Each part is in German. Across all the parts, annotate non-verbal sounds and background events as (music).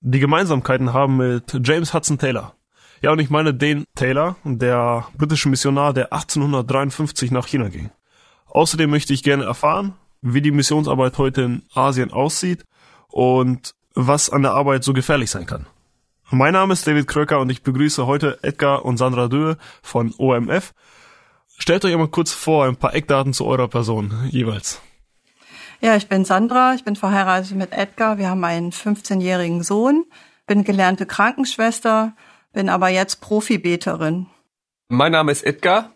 die Gemeinsamkeiten haben mit James Hudson Taylor. Ja, und ich meine den Taylor, der britische Missionar, der 1853 nach China ging. Außerdem möchte ich gerne erfahren, wie die Missionsarbeit heute in Asien aussieht und was an der Arbeit so gefährlich sein kann. Mein Name ist David Kröcker und ich begrüße heute Edgar und Sandra Döhe von OMF. Stellt euch einmal kurz vor, ein paar Eckdaten zu eurer Person jeweils. Ja, ich bin Sandra, ich bin verheiratet mit Edgar. Wir haben einen 15-jährigen Sohn, bin gelernte Krankenschwester, bin aber jetzt Profibeterin. Mein Name ist Edgar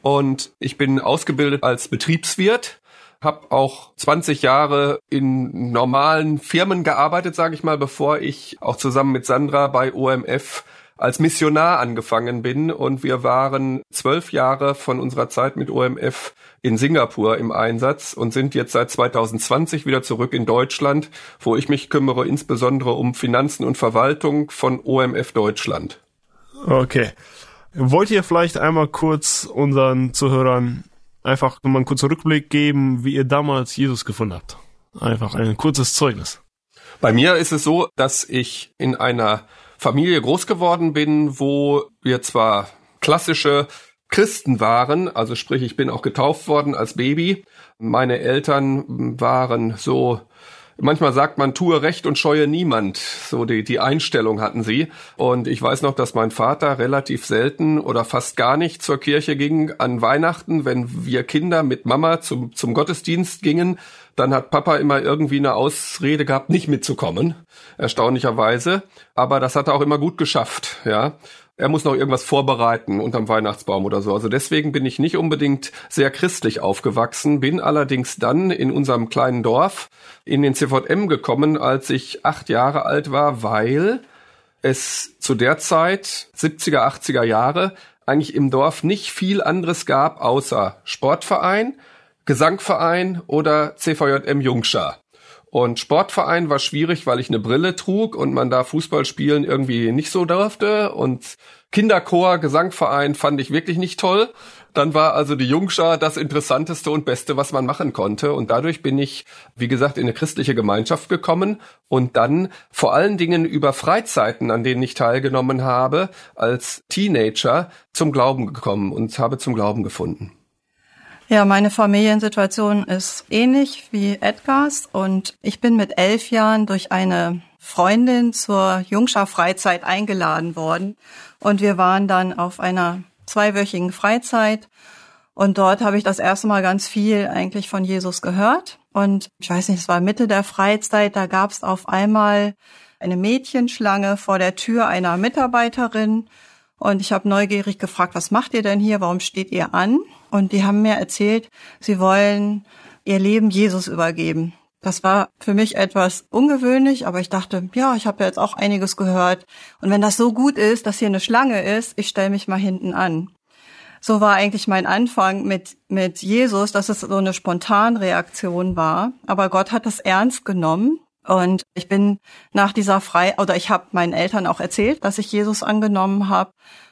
und ich bin ausgebildet als Betriebswirt, habe auch 20 Jahre in normalen Firmen gearbeitet, sage ich mal, bevor ich auch zusammen mit Sandra bei OMF als Missionar angefangen bin und wir waren zwölf Jahre von unserer Zeit mit OMF in Singapur im Einsatz und sind jetzt seit 2020 wieder zurück in Deutschland, wo ich mich kümmere insbesondere um Finanzen und Verwaltung von OMF Deutschland. Okay. Wollt ihr vielleicht einmal kurz unseren Zuhörern einfach mal einen kurzen Rückblick geben, wie ihr damals Jesus gefunden habt? Einfach ein kurzes Zeugnis. Bei mir ist es so, dass ich in einer Familie groß geworden bin, wo wir zwar klassische Christen waren, also sprich, ich bin auch getauft worden als Baby. Meine Eltern waren so, manchmal sagt man, tue Recht und scheue niemand. So die, die Einstellung hatten sie. Und ich weiß noch, dass mein Vater relativ selten oder fast gar nicht zur Kirche ging an Weihnachten, wenn wir Kinder mit Mama zum, zum Gottesdienst gingen. Dann hat Papa immer irgendwie eine Ausrede gehabt, nicht mitzukommen, erstaunlicherweise. Aber das hat er auch immer gut geschafft, ja er muss noch irgendwas vorbereiten unterm Weihnachtsbaum oder so. Also deswegen bin ich nicht unbedingt sehr christlich aufgewachsen, bin allerdings dann in unserem kleinen Dorf in den CVM gekommen, als ich acht Jahre alt war, weil es zu der Zeit, 70er, 80er Jahre, eigentlich im Dorf nicht viel anderes gab außer Sportverein, Gesangverein oder CVJM Jungschar. Und Sportverein war schwierig, weil ich eine Brille trug und man da Fußball spielen irgendwie nicht so durfte. Und Kinderchor, Gesangverein fand ich wirklich nicht toll. Dann war also die Jungschar das Interessanteste und Beste, was man machen konnte. Und dadurch bin ich, wie gesagt, in eine christliche Gemeinschaft gekommen und dann vor allen Dingen über Freizeiten, an denen ich teilgenommen habe, als Teenager zum Glauben gekommen und habe zum Glauben gefunden. Ja, meine Familiensituation ist ähnlich wie Edgars und ich bin mit elf Jahren durch eine Freundin zur Jungschar Freizeit eingeladen worden und wir waren dann auf einer zweiwöchigen Freizeit und dort habe ich das erste Mal ganz viel eigentlich von Jesus gehört und ich weiß nicht, es war Mitte der Freizeit, da gab es auf einmal eine Mädchenschlange vor der Tür einer Mitarbeiterin und ich habe neugierig gefragt, was macht ihr denn hier? Warum steht ihr an? Und die haben mir erzählt, sie wollen ihr Leben Jesus übergeben. Das war für mich etwas ungewöhnlich, aber ich dachte, ja, ich habe ja jetzt auch einiges gehört. Und wenn das so gut ist, dass hier eine Schlange ist, ich stelle mich mal hinten an. So war eigentlich mein Anfang mit, mit Jesus, dass es so eine Spontanreaktion war. Aber Gott hat das ernst genommen. Und ich bin nach dieser Frei, oder ich habe meinen Eltern auch erzählt, dass ich Jesus angenommen habe,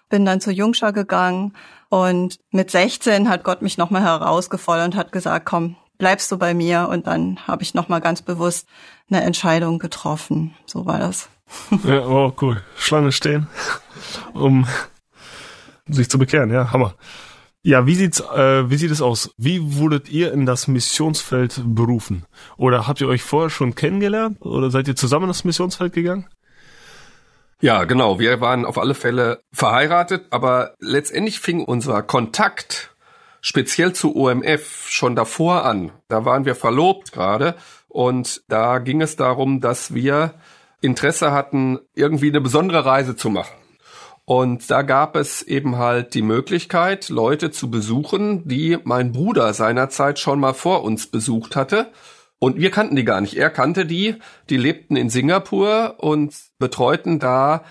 bin dann zur Jungschar gegangen und mit 16 hat Gott mich nochmal herausgefordert und hat gesagt, komm, bleibst du bei mir? Und dann habe ich nochmal ganz bewusst eine Entscheidung getroffen. So war das. (laughs) Ja, oh, cool. Schlange stehen, (laughs) um sich zu bekehren. Ja, Hammer. Ja, wie sieht's, äh, wie sieht es aus? Wie wurdet ihr in das Missionsfeld berufen? Oder habt ihr euch vorher schon kennengelernt? Oder seid ihr zusammen in das Missionsfeld gegangen? Ja, genau. Wir waren auf alle Fälle verheiratet, aber letztendlich fing unser Kontakt speziell zu OMF schon davor an. Da waren wir verlobt gerade und da ging es darum, dass wir Interesse hatten, irgendwie eine besondere Reise zu machen. Und da gab es eben halt die Möglichkeit, Leute zu besuchen, die mein Bruder seinerzeit schon mal vor uns besucht hatte. Und wir kannten die gar nicht. Er kannte die, die lebten in Singapur und betreuten da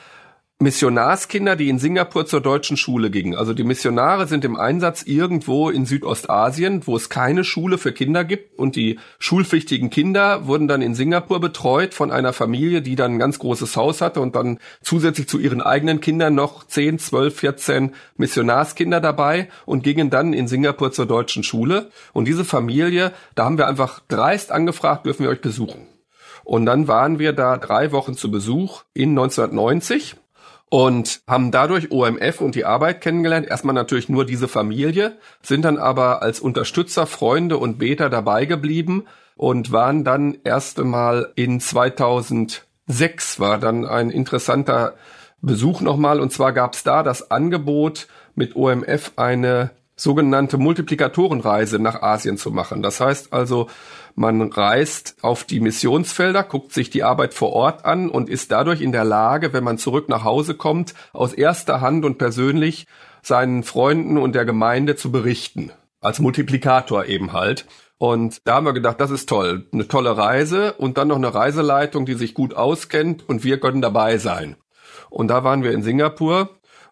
Missionarskinder, die in Singapur zur deutschen Schule gingen. Also die Missionare sind im Einsatz irgendwo in Südostasien, wo es keine Schule für Kinder gibt. Und die schulpflichtigen Kinder wurden dann in Singapur betreut von einer Familie, die dann ein ganz großes Haus hatte und dann zusätzlich zu ihren eigenen Kindern noch 10, 12, 14 Missionarskinder dabei und gingen dann in Singapur zur deutschen Schule. Und diese Familie, da haben wir einfach dreist angefragt, dürfen wir euch besuchen. Und dann waren wir da drei Wochen zu Besuch in 1990 und haben dadurch OMF und die Arbeit kennengelernt. Erstmal natürlich nur diese Familie, sind dann aber als Unterstützer, Freunde und Beter dabei geblieben und waren dann erst einmal in 2006 war dann ein interessanter Besuch nochmal und zwar gab es da das Angebot mit OMF eine sogenannte Multiplikatorenreise nach Asien zu machen. Das heißt also, man reist auf die Missionsfelder, guckt sich die Arbeit vor Ort an und ist dadurch in der Lage, wenn man zurück nach Hause kommt, aus erster Hand und persönlich seinen Freunden und der Gemeinde zu berichten. Als Multiplikator eben halt. Und da haben wir gedacht, das ist toll. Eine tolle Reise und dann noch eine Reiseleitung, die sich gut auskennt und wir können dabei sein. Und da waren wir in Singapur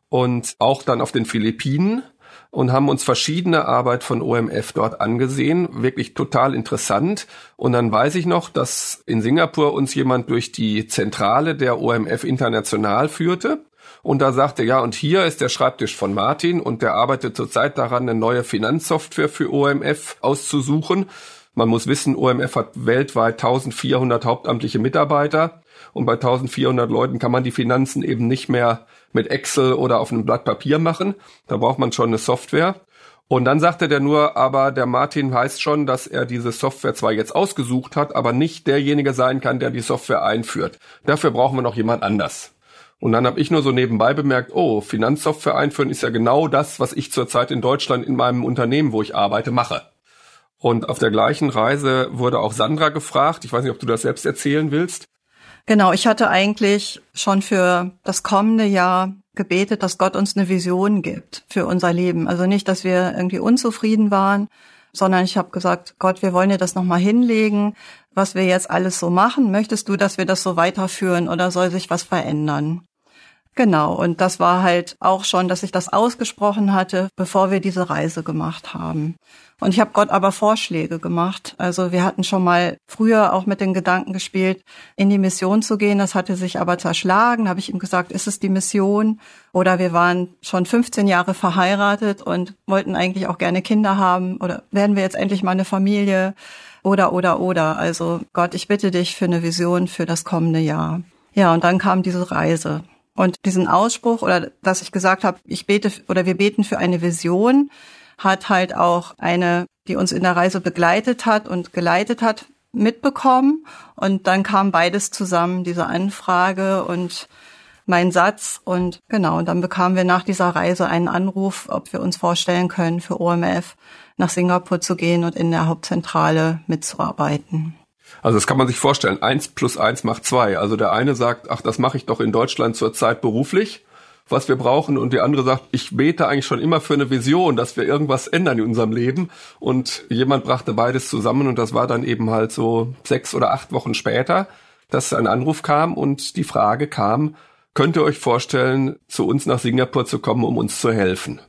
und auch dann auf den Philippinen und haben uns verschiedene Arbeit von OMF dort angesehen. Wirklich total interessant. Und dann weiß ich noch, dass in Singapur uns jemand durch die Zentrale der OMF international führte. Und da sagte, ja, und hier ist der Schreibtisch von Martin und der arbeitet zurzeit daran, eine neue Finanzsoftware für OMF auszusuchen. Man muss wissen, OMF hat weltweit 1400 hauptamtliche Mitarbeiter und bei 1400 Leuten kann man die Finanzen eben nicht mehr mit Excel oder auf einem Blatt Papier machen. Da braucht man schon eine Software. Und dann sagte der nur, aber der Martin weiß schon, dass er diese Software zwar jetzt ausgesucht hat, aber nicht derjenige sein kann, der die Software einführt. Dafür brauchen wir noch jemand anders. Und dann habe ich nur so nebenbei bemerkt, oh, Finanzsoftware einführen ist ja genau das, was ich zurzeit in Deutschland in meinem Unternehmen, wo ich arbeite, mache. Und auf der gleichen Reise wurde auch Sandra gefragt. Ich weiß nicht, ob du das selbst erzählen willst. Genau, ich hatte eigentlich schon für das kommende Jahr gebetet, dass Gott uns eine Vision gibt für unser Leben. Also nicht, dass wir irgendwie unzufrieden waren, sondern ich habe gesagt, Gott, wir wollen dir das nochmal hinlegen, was wir jetzt alles so machen. Möchtest du, dass wir das so weiterführen oder soll sich was verändern? Genau, und das war halt auch schon, dass ich das ausgesprochen hatte, bevor wir diese Reise gemacht haben. Und ich habe Gott aber Vorschläge gemacht. Also wir hatten schon mal früher auch mit den Gedanken gespielt, in die Mission zu gehen. Das hatte sich aber zerschlagen. Habe ich ihm gesagt, ist es die Mission? Oder wir waren schon 15 Jahre verheiratet und wollten eigentlich auch gerne Kinder haben. Oder werden wir jetzt endlich mal eine Familie? Oder, oder, oder. Also Gott, ich bitte dich für eine Vision für das kommende Jahr. Ja, und dann kam diese Reise. Und diesen Ausspruch oder dass ich gesagt habe, ich bete oder wir beten für eine Vision, hat halt auch eine, die uns in der Reise begleitet hat und geleitet hat, mitbekommen. Und dann kam beides zusammen, diese Anfrage und mein Satz. Und genau, und dann bekamen wir nach dieser Reise einen Anruf, ob wir uns vorstellen können, für OMF nach Singapur zu gehen und in der Hauptzentrale mitzuarbeiten. Also das kann man sich vorstellen. Eins plus eins macht zwei. Also der eine sagt, ach, das mache ich doch in Deutschland zurzeit beruflich, was wir brauchen. Und der andere sagt, ich bete eigentlich schon immer für eine Vision, dass wir irgendwas ändern in unserem Leben. Und jemand brachte beides zusammen und das war dann eben halt so sechs oder acht Wochen später, dass ein Anruf kam und die Frage kam, könnt ihr euch vorstellen, zu uns nach Singapur zu kommen, um uns zu helfen?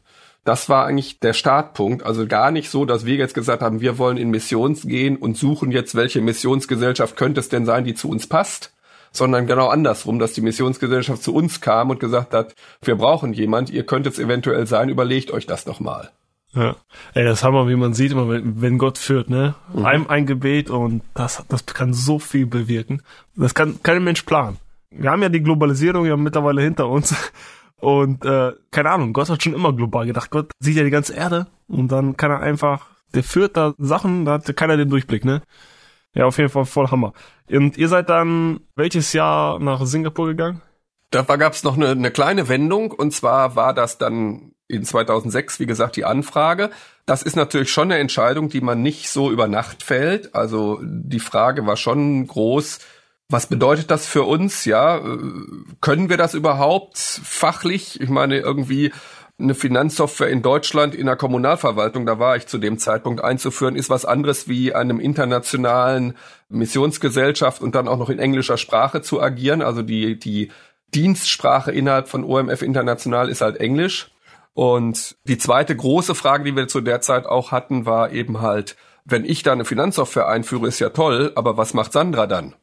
Das war eigentlich der Startpunkt. Also gar nicht so, dass wir jetzt gesagt haben, wir wollen in Missions gehen und suchen jetzt, welche Missionsgesellschaft könnte es denn sein, die zu uns passt, sondern genau andersrum, dass die Missionsgesellschaft zu uns kam und gesagt hat, wir brauchen jemand, ihr könnt es eventuell sein, überlegt euch das noch mal. Ja, ey, das haben wir, wie man sieht, immer, wenn, wenn Gott führt, ne? Mhm. Ein, ein Gebet und das, das kann so viel bewirken. Das kann kein Mensch planen. Wir haben ja die Globalisierung ja mittlerweile hinter uns. Und äh, keine Ahnung, Gott hat schon immer global gedacht. Gott sieht ja die ganze Erde und dann kann er einfach, der führt da Sachen, da hat keiner den Durchblick, ne? Ja, auf jeden Fall voll Hammer. Und ihr seid dann welches Jahr nach Singapur gegangen? Da gab es noch eine, eine kleine Wendung und zwar war das dann in 2006, wie gesagt, die Anfrage. Das ist natürlich schon eine Entscheidung, die man nicht so über Nacht fällt. Also die Frage war schon groß, was bedeutet das für uns? Ja, können wir das überhaupt fachlich? Ich meine, irgendwie eine Finanzsoftware in Deutschland in der Kommunalverwaltung, da war ich zu dem Zeitpunkt einzuführen, ist was anderes wie einem internationalen Missionsgesellschaft und dann auch noch in englischer Sprache zu agieren. Also die, die Dienstsprache innerhalb von OMF International ist halt Englisch. Und die zweite große Frage, die wir zu der Zeit auch hatten, war eben halt, wenn ich da eine Finanzsoftware einführe, ist ja toll, aber was macht Sandra dann?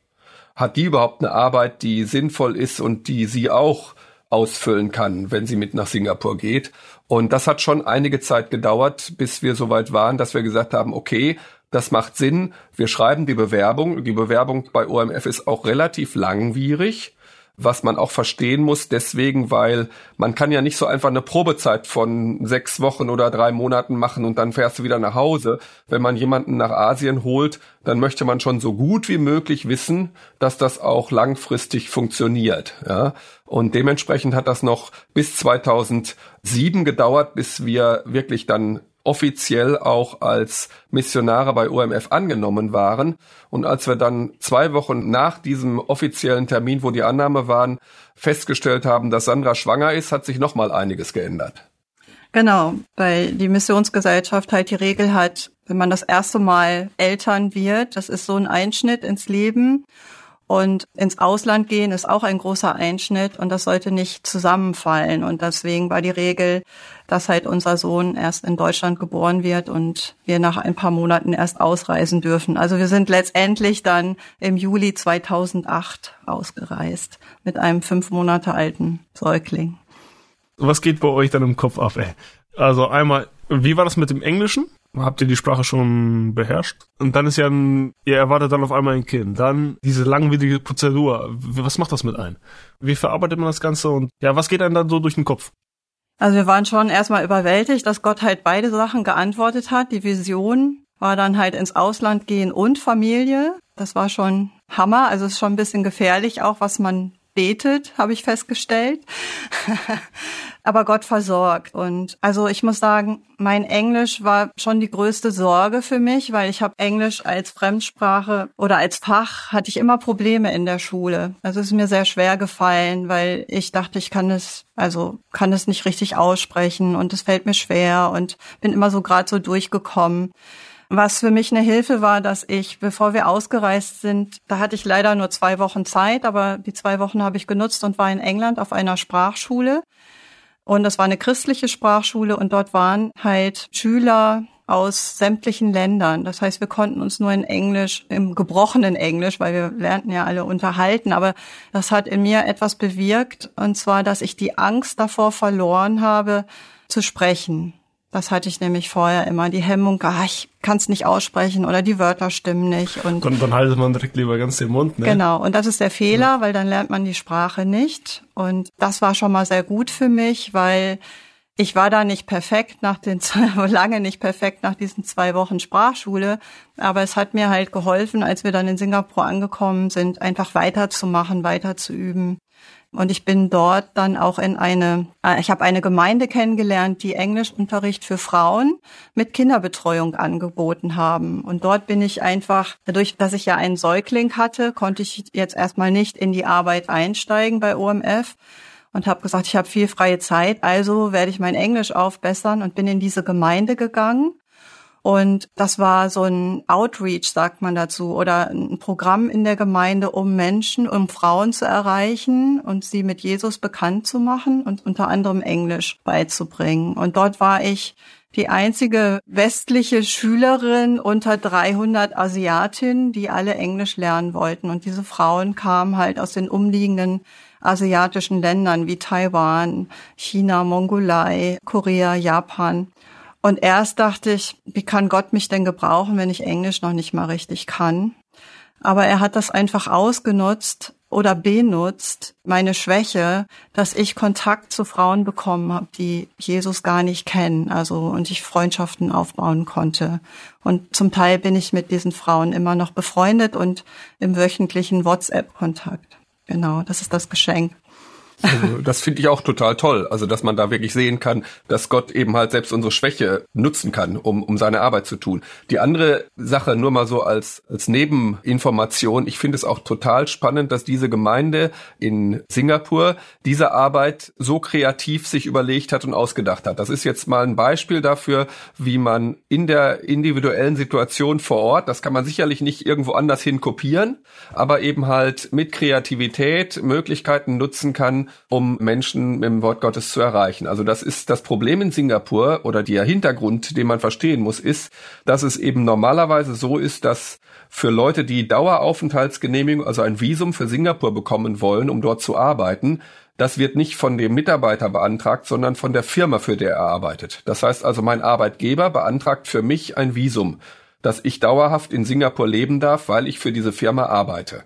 Hat die überhaupt eine Arbeit, die sinnvoll ist und die sie auch ausfüllen kann, wenn sie mit nach Singapur geht? Und das hat schon einige Zeit gedauert, bis wir soweit waren, dass wir gesagt haben, okay, das macht Sinn. Wir schreiben die Bewerbung. Die Bewerbung bei OMF ist auch relativ langwierig was man auch verstehen muss, deswegen, weil man kann ja nicht so einfach eine Probezeit von sechs Wochen oder drei Monaten machen und dann fährst du wieder nach Hause. Wenn man jemanden nach Asien holt, dann möchte man schon so gut wie möglich wissen, dass das auch langfristig funktioniert. Ja? Und dementsprechend hat das noch bis 2007 gedauert, bis wir wirklich dann offiziell auch als Missionare bei OMF angenommen waren. Und als wir dann zwei Wochen nach diesem offiziellen Termin, wo die Annahme waren, festgestellt haben, dass Sandra schwanger ist, hat sich nochmal einiges geändert. Genau, weil die Missionsgesellschaft halt die Regel hat, wenn man das erste Mal Eltern wird, das ist so ein Einschnitt ins Leben. Und ins Ausland gehen ist auch ein großer Einschnitt und das sollte nicht zusammenfallen. Und deswegen war die Regel, dass halt unser Sohn erst in Deutschland geboren wird und wir nach ein paar Monaten erst ausreisen dürfen. Also wir sind letztendlich dann im Juli 2008 ausgereist mit einem fünf Monate alten Säugling. Was geht bei euch dann im Kopf ab, ey? Also einmal, wie war das mit dem Englischen? Habt ihr die Sprache schon beherrscht. Und dann ist ja ein, ihr erwartet dann auf einmal ein Kind. Dann diese langwierige Prozedur. Was macht das mit einem? Wie verarbeitet man das Ganze und ja, was geht einem dann so durch den Kopf? Also wir waren schon erstmal überwältigt, dass Gott halt beide Sachen geantwortet hat. Die Vision war dann halt ins Ausland gehen und Familie. Das war schon Hammer. Also es ist schon ein bisschen gefährlich auch, was man betet, habe ich festgestellt. (laughs) Aber Gott versorgt. Und also ich muss sagen, mein Englisch war schon die größte Sorge für mich, weil ich habe Englisch als Fremdsprache oder als Fach hatte ich immer Probleme in der Schule. Also es ist mir sehr schwer gefallen, weil ich dachte, ich kann es, also kann es nicht richtig aussprechen und es fällt mir schwer und bin immer so gerade so durchgekommen. Was für mich eine Hilfe war, dass ich, bevor wir ausgereist sind, da hatte ich leider nur zwei Wochen Zeit, aber die zwei Wochen habe ich genutzt und war in England auf einer Sprachschule. Und das war eine christliche Sprachschule und dort waren halt Schüler aus sämtlichen Ländern. Das heißt, wir konnten uns nur in Englisch, im gebrochenen Englisch, weil wir lernten ja alle unterhalten, aber das hat in mir etwas bewirkt, und zwar, dass ich die Angst davor verloren habe, zu sprechen. Das hatte ich nämlich vorher immer, die Hemmung, ah, ich kann es nicht aussprechen oder die Wörter stimmen nicht. Und dann, dann haltet man direkt lieber ganz den Mund. Ne? Genau, und das ist der Fehler, ja. weil dann lernt man die Sprache nicht. Und das war schon mal sehr gut für mich, weil ich war da nicht perfekt nach den (laughs) zwei, lange nicht perfekt nach diesen zwei Wochen Sprachschule, aber es hat mir halt geholfen, als wir dann in Singapur angekommen sind, einfach weiterzumachen, weiter zu üben. Und ich bin dort dann auch in eine, äh, ich habe eine Gemeinde kennengelernt, die Englischunterricht für Frauen mit Kinderbetreuung angeboten haben. Und dort bin ich einfach, dadurch, dass ich ja einen Säugling hatte, konnte ich jetzt erstmal nicht in die Arbeit einsteigen bei OMF und habe gesagt, ich habe viel freie Zeit, also werde ich mein Englisch aufbessern und bin in diese Gemeinde gegangen und das war so ein Outreach, sagt man dazu, oder ein Programm in der Gemeinde, um Menschen, um Frauen zu erreichen und sie mit Jesus bekannt zu machen und unter anderem Englisch beizubringen. Und dort war ich die einzige westliche Schülerin unter 300 Asiatinnen, die alle Englisch lernen wollten. Und diese Frauen kamen halt aus den umliegenden asiatischen Ländern wie Taiwan, China, Mongolei, Korea, Japan. Und erst dachte ich, wie kann Gott mich denn gebrauchen, wenn ich Englisch noch nicht mal richtig kann? Aber er hat das einfach ausgenutzt oder benutzt, meine Schwäche, dass ich Kontakt zu Frauen bekommen habe, die Jesus gar nicht kennen, also und ich Freundschaften aufbauen konnte. Und zum Teil bin ich mit diesen Frauen immer noch befreundet und im wöchentlichen WhatsApp-Kontakt. Genau, das ist das Geschenk. Also, das finde ich auch total toll. Also, dass man da wirklich sehen kann, dass Gott eben halt selbst unsere Schwäche nutzen kann, um, um seine Arbeit zu tun. Die andere Sache nur mal so als, als Nebeninformation. Ich finde es auch total spannend, dass diese Gemeinde in Singapur diese Arbeit so kreativ sich überlegt hat und ausgedacht hat. Das ist jetzt mal ein Beispiel dafür, wie man in der individuellen Situation vor Ort, das kann man sicherlich nicht irgendwo anders hin kopieren, aber eben halt mit Kreativität Möglichkeiten nutzen kann, um Menschen mit dem Wort Gottes zu erreichen. Also das ist das Problem in Singapur oder der Hintergrund, den man verstehen muss, ist, dass es eben normalerweise so ist, dass für Leute, die Daueraufenthaltsgenehmigung, also ein Visum für Singapur bekommen wollen, um dort zu arbeiten, das wird nicht von dem Mitarbeiter beantragt, sondern von der Firma, für der er arbeitet. Das heißt also, mein Arbeitgeber beantragt für mich ein Visum, dass ich dauerhaft in Singapur leben darf, weil ich für diese Firma arbeite.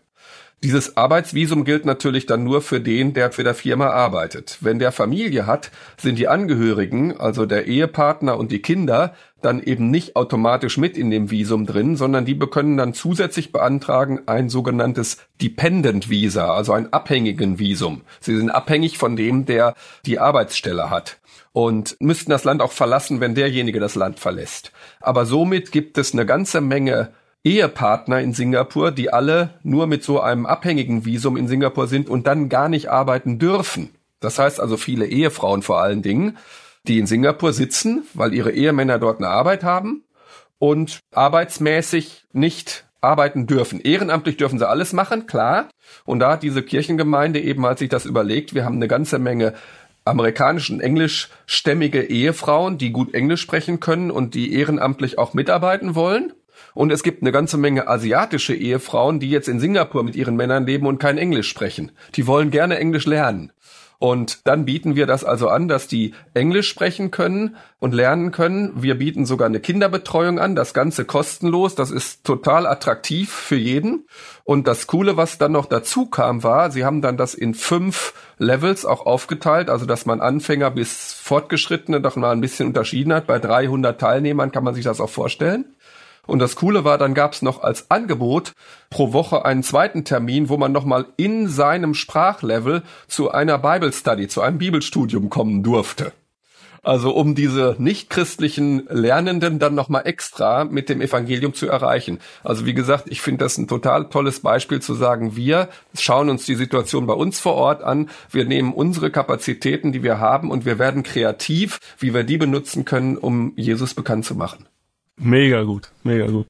Dieses Arbeitsvisum gilt natürlich dann nur für den, der für der Firma arbeitet. Wenn der Familie hat, sind die Angehörigen, also der Ehepartner und die Kinder, dann eben nicht automatisch mit in dem Visum drin, sondern die können dann zusätzlich beantragen ein sogenanntes Dependent Visa, also ein abhängigen Visum. Sie sind abhängig von dem, der die Arbeitsstelle hat und müssten das Land auch verlassen, wenn derjenige das Land verlässt. Aber somit gibt es eine ganze Menge Ehepartner in Singapur, die alle nur mit so einem abhängigen Visum in Singapur sind und dann gar nicht arbeiten dürfen. Das heißt also viele Ehefrauen vor allen Dingen, die in Singapur sitzen, weil ihre Ehemänner dort eine Arbeit haben und arbeitsmäßig nicht arbeiten dürfen. Ehrenamtlich dürfen sie alles machen, klar. Und da hat diese Kirchengemeinde eben, als sich das überlegt, wir haben eine ganze Menge amerikanischen englischstämmige Ehefrauen, die gut Englisch sprechen können und die ehrenamtlich auch mitarbeiten wollen. Und es gibt eine ganze Menge asiatische Ehefrauen, die jetzt in Singapur mit ihren Männern leben und kein Englisch sprechen. Die wollen gerne Englisch lernen. Und dann bieten wir das also an, dass die Englisch sprechen können und lernen können. Wir bieten sogar eine Kinderbetreuung an, das Ganze kostenlos. Das ist total attraktiv für jeden. Und das Coole, was dann noch dazu kam, war, sie haben dann das in fünf Levels auch aufgeteilt, also dass man Anfänger bis Fortgeschrittene doch mal ein bisschen unterschieden hat. Bei 300 Teilnehmern kann man sich das auch vorstellen. Und das Coole war, dann gab es noch als Angebot pro Woche einen zweiten Termin, wo man nochmal in seinem Sprachlevel zu einer Bible Study, zu einem Bibelstudium kommen durfte. Also um diese nichtchristlichen Lernenden dann nochmal extra mit dem Evangelium zu erreichen. Also wie gesagt, ich finde das ein total tolles Beispiel zu sagen, wir schauen uns die Situation bei uns vor Ort an, wir nehmen unsere Kapazitäten, die wir haben und wir werden kreativ, wie wir die benutzen können, um Jesus bekannt zu machen. Mega gut, mega gut.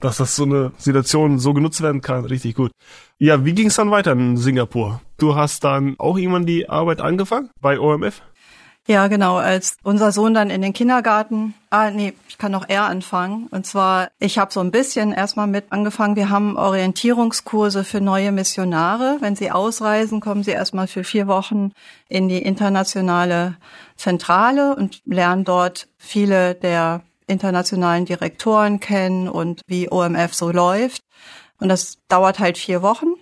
Dass das so eine Situation so genutzt werden kann, richtig gut. Ja, wie ging es dann weiter in Singapur? Du hast dann auch irgendwann die Arbeit angefangen bei OMF? Ja, genau. Als unser Sohn dann in den Kindergarten, ah nee, ich kann noch eher anfangen. Und zwar, ich habe so ein bisschen erstmal mit angefangen. Wir haben Orientierungskurse für neue Missionare. Wenn sie ausreisen, kommen sie erstmal für vier Wochen in die internationale Zentrale und lernen dort viele der internationalen Direktoren kennen und wie OMF so läuft. Und das dauert halt vier Wochen.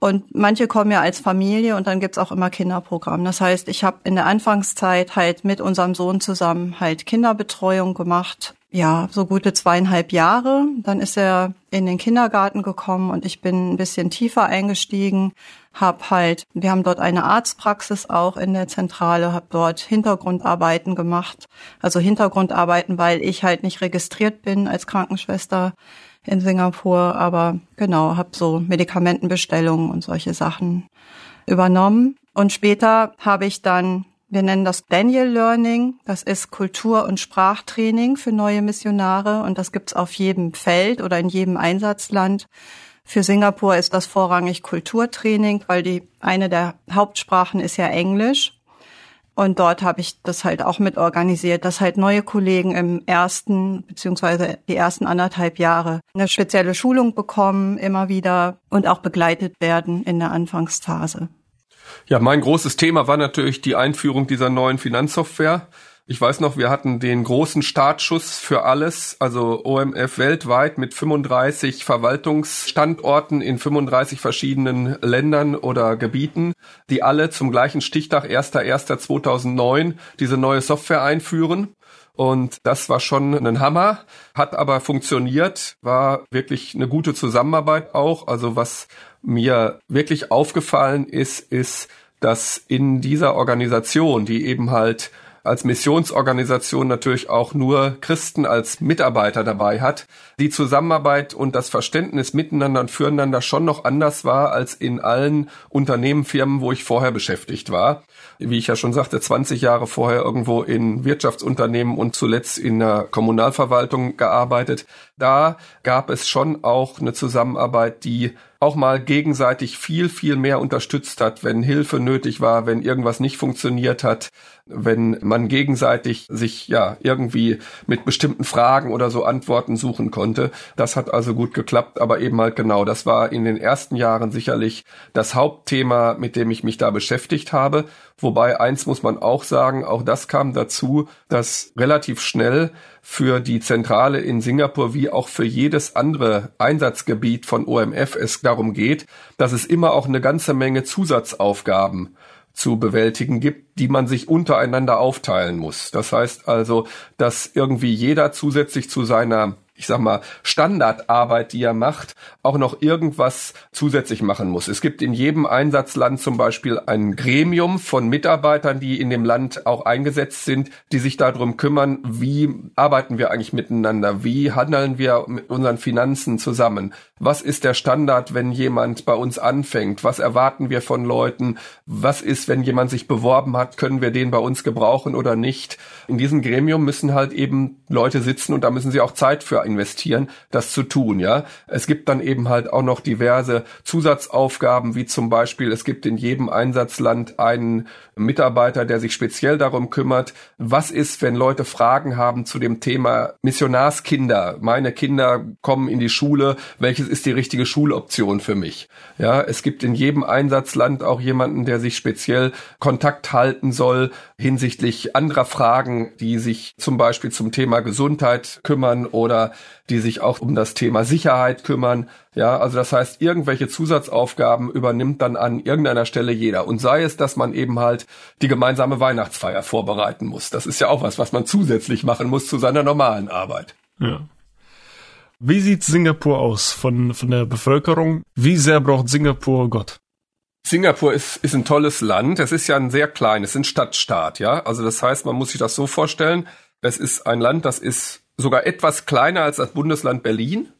Und manche kommen ja als Familie und dann gibt's auch immer Kinderprogramm. Das heißt, ich habe in der Anfangszeit halt mit unserem Sohn zusammen halt Kinderbetreuung gemacht. Ja, so gute zweieinhalb Jahre. Dann ist er in den Kindergarten gekommen und ich bin ein bisschen tiefer eingestiegen, hab halt, wir haben dort eine Arztpraxis auch in der Zentrale, hab dort Hintergrundarbeiten gemacht. Also Hintergrundarbeiten, weil ich halt nicht registriert bin als Krankenschwester in Singapur, aber genau, hab so Medikamentenbestellungen und solche Sachen übernommen. Und später habe ich dann wir nennen das Daniel Learning. Das ist Kultur- und Sprachtraining für neue Missionare und das gibt's auf jedem Feld oder in jedem Einsatzland. Für Singapur ist das vorrangig Kulturtraining, weil die eine der Hauptsprachen ist ja Englisch. Und dort habe ich das halt auch mit organisiert, dass halt neue Kollegen im ersten beziehungsweise die ersten anderthalb Jahre eine spezielle Schulung bekommen, immer wieder und auch begleitet werden in der Anfangsphase. Ja, mein großes Thema war natürlich die Einführung dieser neuen Finanzsoftware. Ich weiß noch, wir hatten den großen Startschuss für alles, also OMF weltweit mit 35 Verwaltungsstandorten in 35 verschiedenen Ländern oder Gebieten, die alle zum gleichen Stichtag 1.1.2009 diese neue Software einführen. Und das war schon ein Hammer, hat aber funktioniert, war wirklich eine gute Zusammenarbeit auch. Also was mir wirklich aufgefallen ist, ist, dass in dieser Organisation, die eben halt als Missionsorganisation natürlich auch nur Christen als Mitarbeiter dabei hat, die Zusammenarbeit und das Verständnis miteinander und füreinander schon noch anders war als in allen Unternehmen, Firmen, wo ich vorher beschäftigt war. Wie ich ja schon sagte, 20 Jahre vorher irgendwo in Wirtschaftsunternehmen und zuletzt in der Kommunalverwaltung gearbeitet. Da gab es schon auch eine Zusammenarbeit, die auch mal gegenseitig viel, viel mehr unterstützt hat, wenn Hilfe nötig war, wenn irgendwas nicht funktioniert hat, wenn man gegenseitig sich ja irgendwie mit bestimmten Fragen oder so Antworten suchen konnte. Das hat also gut geklappt, aber eben halt genau, das war in den ersten Jahren sicherlich das Hauptthema, mit dem ich mich da beschäftigt habe. Wobei eins muss man auch sagen, auch das kam dazu, dass relativ schnell für die Zentrale in Singapur wie auch für jedes andere Einsatzgebiet von OMF es darum geht, dass es immer auch eine ganze Menge Zusatzaufgaben zu bewältigen gibt, die man sich untereinander aufteilen muss. Das heißt also, dass irgendwie jeder zusätzlich zu seiner ich sag mal, Standardarbeit, die er macht, auch noch irgendwas zusätzlich machen muss. Es gibt in jedem Einsatzland zum Beispiel ein Gremium von Mitarbeitern, die in dem Land auch eingesetzt sind, die sich darum kümmern, wie arbeiten wir eigentlich miteinander, wie handeln wir mit unseren Finanzen zusammen, was ist der Standard, wenn jemand bei uns anfängt, was erwarten wir von Leuten, was ist, wenn jemand sich beworben hat, können wir den bei uns gebrauchen oder nicht. In diesem Gremium müssen halt eben Leute sitzen und da müssen sie auch Zeit für investieren, das zu tun, ja. Es gibt dann eben halt auch noch diverse Zusatzaufgaben, wie zum Beispiel, es gibt in jedem Einsatzland einen Mitarbeiter, der sich speziell darum kümmert, was ist, wenn Leute Fragen haben zu dem Thema Missionarskinder. Meine Kinder kommen in die Schule, welches ist die richtige Schuloption für mich? Ja, es gibt in jedem Einsatzland auch jemanden, der sich speziell Kontakt halten soll hinsichtlich anderer Fragen, die sich zum Beispiel zum Thema Gesundheit kümmern oder die sich auch um das Thema Sicherheit kümmern. Ja, also das heißt, irgendwelche Zusatzaufgaben übernimmt dann an irgendeiner Stelle jeder. Und sei es, dass man eben halt die gemeinsame Weihnachtsfeier vorbereiten muss. Das ist ja auch was, was man zusätzlich machen muss zu seiner normalen Arbeit. Ja. Wie sieht Singapur aus von, von der Bevölkerung? Wie sehr braucht Singapur Gott? Singapur ist, ist ein tolles Land. Es ist ja ein sehr kleines, ein Stadtstaat, ja. Also das heißt, man muss sich das so vorstellen. Es ist ein Land, das ist sogar etwas kleiner als das Bundesland Berlin,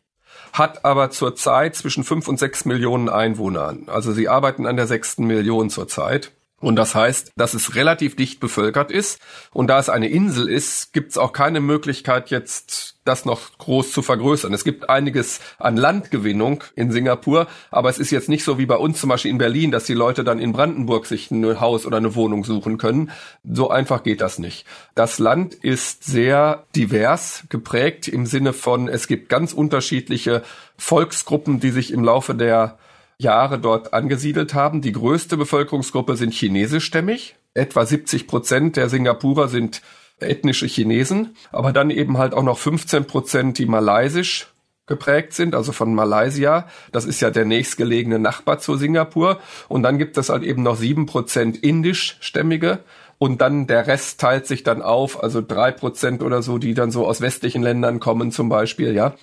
hat aber zurzeit zwischen fünf und sechs Millionen Einwohnern. Also sie arbeiten an der sechsten Million zurzeit. Und das heißt, dass es relativ dicht bevölkert ist. Und da es eine Insel ist, gibt es auch keine Möglichkeit, jetzt das noch groß zu vergrößern. Es gibt einiges an Landgewinnung in Singapur, aber es ist jetzt nicht so wie bei uns zum Beispiel in Berlin, dass die Leute dann in Brandenburg sich ein Haus oder eine Wohnung suchen können. So einfach geht das nicht. Das Land ist sehr divers geprägt im Sinne von, es gibt ganz unterschiedliche Volksgruppen, die sich im Laufe der Jahre dort angesiedelt haben. Die größte Bevölkerungsgruppe sind chinesischstämmig. Etwa 70 Prozent der Singapurer sind ethnische Chinesen, aber dann eben halt auch noch 15 Prozent, die malaysisch geprägt sind, also von Malaysia. Das ist ja der nächstgelegene Nachbar zu Singapur. Und dann gibt es halt eben noch sieben Prozent indischstämmige. Und dann der Rest teilt sich dann auf, also drei Prozent oder so, die dann so aus westlichen Ländern kommen zum Beispiel, ja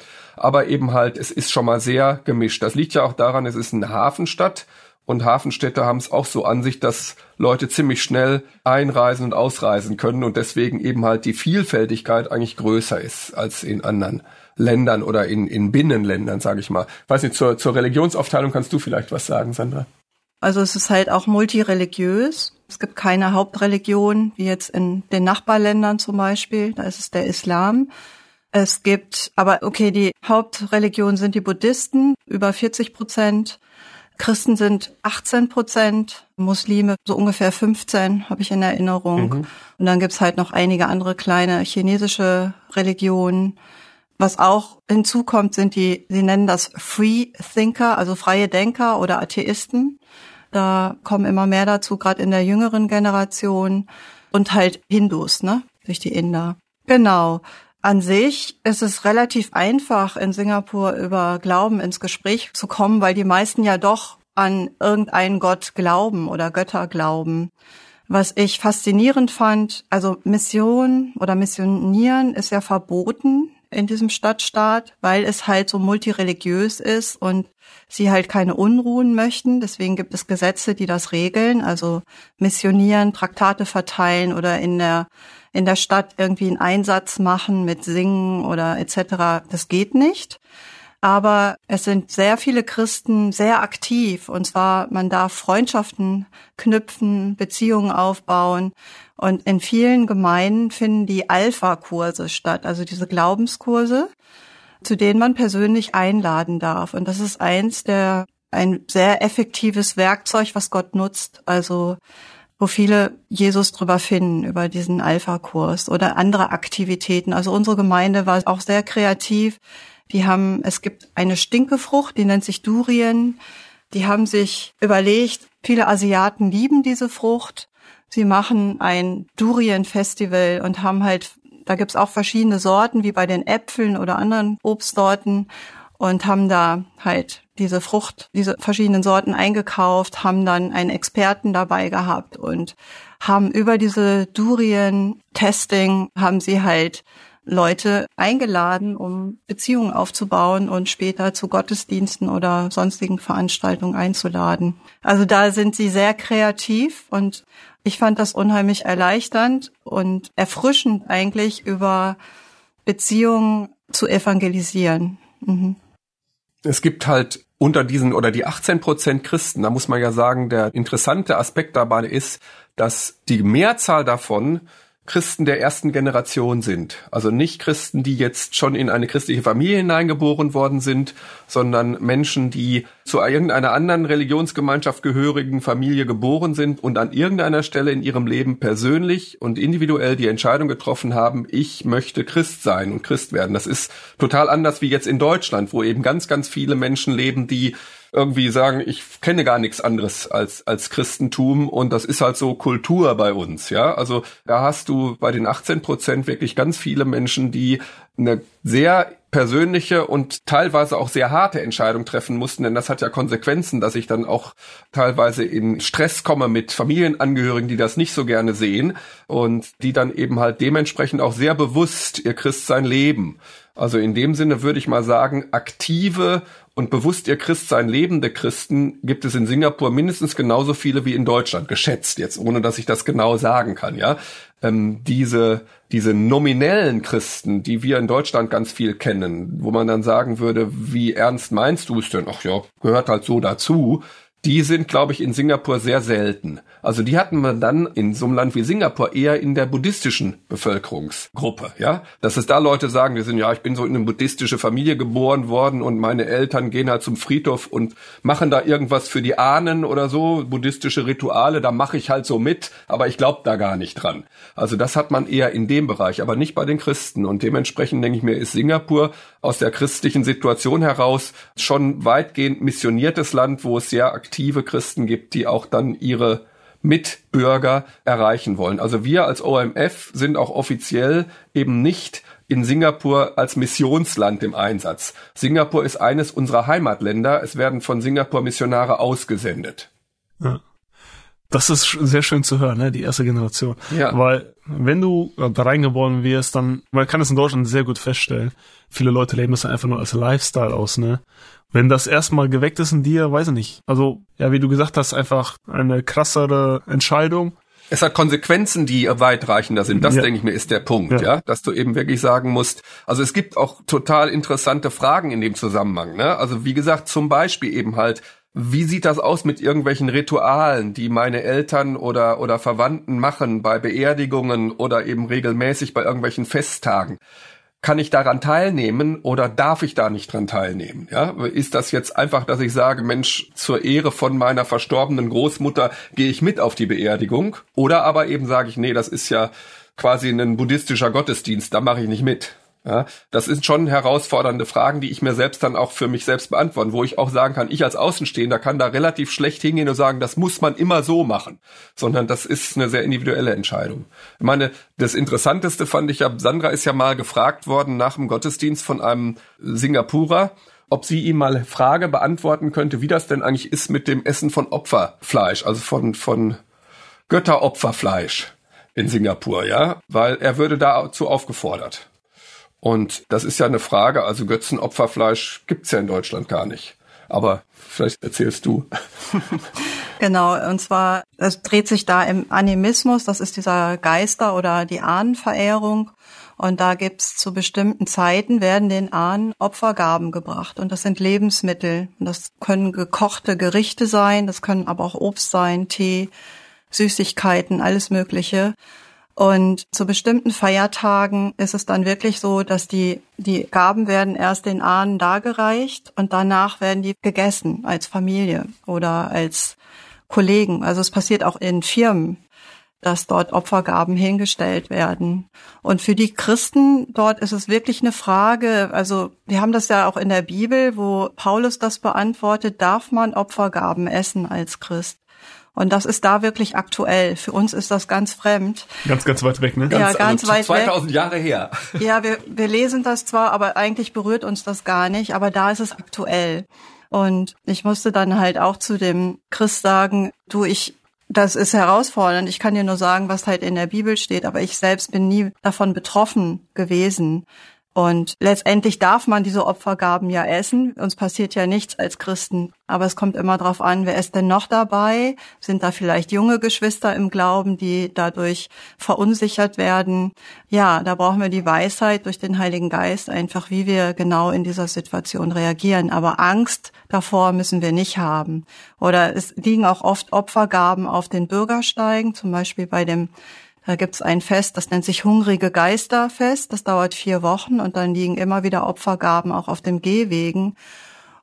aber eben halt, es ist schon mal sehr gemischt. Das liegt ja auch daran, es ist eine Hafenstadt und Hafenstädte haben es auch so an sich, dass Leute ziemlich schnell einreisen und ausreisen können und deswegen eben halt die Vielfältigkeit eigentlich größer ist als in anderen Ländern oder in, in Binnenländern, sage ich mal. Weiß nicht, zur, zur Religionsaufteilung kannst du vielleicht was sagen, Sandra? Also es ist halt auch multireligiös. Es gibt keine Hauptreligion, wie jetzt in den Nachbarländern zum Beispiel. Da ist es der Islam. Es gibt, aber okay, die Hauptreligion sind die Buddhisten, über 40 Prozent. Christen sind 18 Prozent, Muslime so ungefähr 15, habe ich in Erinnerung. Mhm. Und dann gibt's halt noch einige andere kleine chinesische Religionen. Was auch hinzukommt, sind die, sie nennen das Free Thinker, also freie Denker oder Atheisten. Da kommen immer mehr dazu, gerade in der jüngeren Generation. Und halt Hindus, ne? Durch die Inder. Genau. An sich ist es relativ einfach, in Singapur über Glauben ins Gespräch zu kommen, weil die meisten ja doch an irgendeinen Gott glauben oder Götter glauben. Was ich faszinierend fand, also Mission oder Missionieren ist ja verboten in diesem Stadtstaat, weil es halt so multireligiös ist und sie halt keine Unruhen möchten. Deswegen gibt es Gesetze, die das regeln, also missionieren, Traktate verteilen oder in der in der Stadt irgendwie einen Einsatz machen mit Singen oder etc. Das geht nicht. Aber es sind sehr viele Christen sehr aktiv. Und zwar, man darf Freundschaften knüpfen, Beziehungen aufbauen. Und in vielen Gemeinden finden die Alpha-Kurse statt, also diese Glaubenskurse, zu denen man persönlich einladen darf. Und das ist eins der, ein sehr effektives Werkzeug, was Gott nutzt. Also, wo viele Jesus drüber finden, über diesen Alpha-Kurs oder andere Aktivitäten. Also unsere Gemeinde war auch sehr kreativ die haben, es gibt eine Stinkefrucht, die nennt sich Durien. Die haben sich überlegt, viele Asiaten lieben diese Frucht. Sie machen ein Durien-Festival und haben halt, da gibt's auch verschiedene Sorten, wie bei den Äpfeln oder anderen Obstsorten und haben da halt diese Frucht, diese verschiedenen Sorten eingekauft, haben dann einen Experten dabei gehabt und haben über diese Durien-Testing haben sie halt Leute eingeladen, um Beziehungen aufzubauen und später zu Gottesdiensten oder sonstigen Veranstaltungen einzuladen. Also da sind sie sehr kreativ und ich fand das unheimlich erleichternd und erfrischend eigentlich über Beziehungen zu evangelisieren. Mhm. Es gibt halt unter diesen oder die 18 Prozent Christen, da muss man ja sagen, der interessante Aspekt dabei ist, dass die Mehrzahl davon Christen der ersten Generation sind. Also nicht Christen, die jetzt schon in eine christliche Familie hineingeboren worden sind, sondern Menschen, die zu irgendeiner anderen Religionsgemeinschaft gehörigen Familie geboren sind und an irgendeiner Stelle in ihrem Leben persönlich und individuell die Entscheidung getroffen haben, ich möchte Christ sein und Christ werden. Das ist total anders wie jetzt in Deutschland, wo eben ganz, ganz viele Menschen leben, die irgendwie sagen, ich kenne gar nichts anderes als, als Christentum und das ist halt so Kultur bei uns, ja. Also da hast du bei den 18 Prozent wirklich ganz viele Menschen, die eine sehr persönliche und teilweise auch sehr harte Entscheidung treffen mussten, denn das hat ja Konsequenzen, dass ich dann auch teilweise in Stress komme mit Familienangehörigen, die das nicht so gerne sehen und die dann eben halt dementsprechend auch sehr bewusst ihr Christsein leben. Also in dem Sinne würde ich mal sagen, aktive und bewusst ihr Christsein lebende Christen gibt es in Singapur mindestens genauso viele wie in Deutschland, geschätzt jetzt, ohne dass ich das genau sagen kann, ja. Ähm, diese, diese nominellen Christen, die wir in Deutschland ganz viel kennen, wo man dann sagen würde, wie ernst meinst du es denn? Ach ja, gehört halt so dazu die sind, glaube ich, in Singapur sehr selten. Also die hatten wir dann in so einem Land wie Singapur eher in der buddhistischen Bevölkerungsgruppe, ja. Dass es da Leute sagen, die sind, ja, ich bin so in eine buddhistische Familie geboren worden und meine Eltern gehen halt zum Friedhof und machen da irgendwas für die Ahnen oder so, buddhistische Rituale, da mache ich halt so mit, aber ich glaube da gar nicht dran. Also das hat man eher in dem Bereich, aber nicht bei den Christen. Und dementsprechend denke ich mir, ist Singapur aus der christlichen Situation heraus schon weitgehend missioniertes Land, wo es sehr aktive Christen gibt, die auch dann ihre Mitbürger erreichen wollen. Also wir als OMF sind auch offiziell eben nicht in Singapur als Missionsland im Einsatz. Singapur ist eines unserer Heimatländer. Es werden von Singapur Missionare ausgesendet. Ja. Das ist sehr schön zu hören, ne? die erste Generation. Ja. Weil wenn du da reingeboren wirst, dann, man kann es in Deutschland sehr gut feststellen, viele Leute leben es einfach nur als Lifestyle aus, ne? Wenn das erstmal geweckt ist in dir, weiß ich nicht. Also, ja, wie du gesagt hast, einfach eine krassere Entscheidung. Es hat Konsequenzen, die weitreichender sind. Das, ja. denke ich mir, ist der Punkt, ja. ja. Dass du eben wirklich sagen musst, also es gibt auch total interessante Fragen in dem Zusammenhang, ne? Also, wie gesagt, zum Beispiel eben halt, wie sieht das aus mit irgendwelchen Ritualen, die meine Eltern oder, oder Verwandten machen bei Beerdigungen oder eben regelmäßig bei irgendwelchen Festtagen? Kann ich daran teilnehmen oder darf ich da nicht dran teilnehmen? Ja, ist das jetzt einfach, dass ich sage, Mensch, zur Ehre von meiner verstorbenen Großmutter gehe ich mit auf die Beerdigung? Oder aber eben sage ich, nee, das ist ja quasi ein buddhistischer Gottesdienst, da mache ich nicht mit. Ja, das sind schon herausfordernde Fragen, die ich mir selbst dann auch für mich selbst beantworten, wo ich auch sagen kann, ich als Außenstehender kann da relativ schlecht hingehen und sagen, das muss man immer so machen, sondern das ist eine sehr individuelle Entscheidung. Ich meine, das Interessanteste fand ich ja, Sandra ist ja mal gefragt worden nach dem Gottesdienst von einem Singapurer, ob sie ihm mal Frage beantworten könnte, wie das denn eigentlich ist mit dem Essen von Opferfleisch, also von, von Götteropferfleisch in Singapur, ja, weil er würde dazu aufgefordert. Und das ist ja eine Frage, also Götzenopferfleisch gibt's ja in Deutschland gar nicht. Aber vielleicht erzählst du. (laughs) genau, und zwar, es dreht sich da im Animismus, das ist dieser Geister- oder die Ahnenverehrung. Und da gibt's zu bestimmten Zeiten werden den Ahnen Opfergaben gebracht. Und das sind Lebensmittel. Und das können gekochte Gerichte sein, das können aber auch Obst sein, Tee, Süßigkeiten, alles Mögliche. Und zu bestimmten Feiertagen ist es dann wirklich so, dass die, die Gaben werden erst den Ahnen dargereicht und danach werden die gegessen als Familie oder als Kollegen. Also es passiert auch in Firmen, dass dort Opfergaben hingestellt werden. Und für die Christen dort ist es wirklich eine Frage, also wir haben das ja auch in der Bibel, wo Paulus das beantwortet, darf man Opfergaben essen als Christ? Und das ist da wirklich aktuell. Für uns ist das ganz fremd. Ganz, ganz weit weg, ne? Ganz, ja, ganz also weit 2000 weg. Jahre her. (laughs) Ja, wir, wir lesen das zwar, aber eigentlich berührt uns das gar nicht. Aber da ist es aktuell. Und ich musste dann halt auch zu dem Christ sagen, du, ich, das ist herausfordernd. Ich kann dir nur sagen, was halt in der Bibel steht, aber ich selbst bin nie davon betroffen gewesen. Und letztendlich darf man diese Opfergaben ja essen. Uns passiert ja nichts als Christen. Aber es kommt immer darauf an, wer ist denn noch dabei? Sind da vielleicht junge Geschwister im Glauben, die dadurch verunsichert werden? Ja, da brauchen wir die Weisheit durch den Heiligen Geist einfach, wie wir genau in dieser Situation reagieren. Aber Angst davor müssen wir nicht haben. Oder es liegen auch oft Opfergaben auf den Bürgersteigen, zum Beispiel bei dem da gibt's ein Fest, das nennt sich Hungrige Geisterfest. Das dauert vier Wochen und dann liegen immer wieder Opfergaben auch auf dem Gehwegen.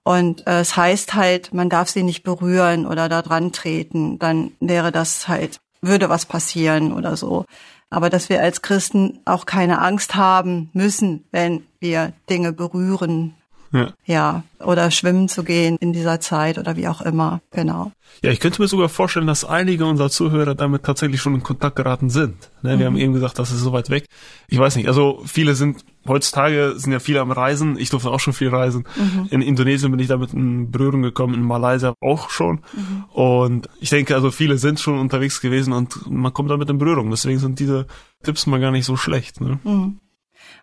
Und äh, es heißt halt, man darf sie nicht berühren oder da dran treten. Dann wäre das halt, würde was passieren oder so. Aber dass wir als Christen auch keine Angst haben müssen, wenn wir Dinge berühren, ja. ja, oder schwimmen zu gehen in dieser Zeit oder wie auch immer, genau. Ja, ich könnte mir sogar vorstellen, dass einige unserer Zuhörer damit tatsächlich schon in Kontakt geraten sind. Ne, mhm. Wir haben eben gesagt, das ist so weit weg. Ich weiß nicht, also viele sind, heutzutage sind ja viele am Reisen. Ich durfte auch schon viel reisen. Mhm. In Indonesien bin ich damit in Berührung gekommen, in Malaysia auch schon. Mhm. Und ich denke, also viele sind schon unterwegs gewesen und man kommt damit in Berührung. Deswegen sind diese Tipps mal gar nicht so schlecht. Ne?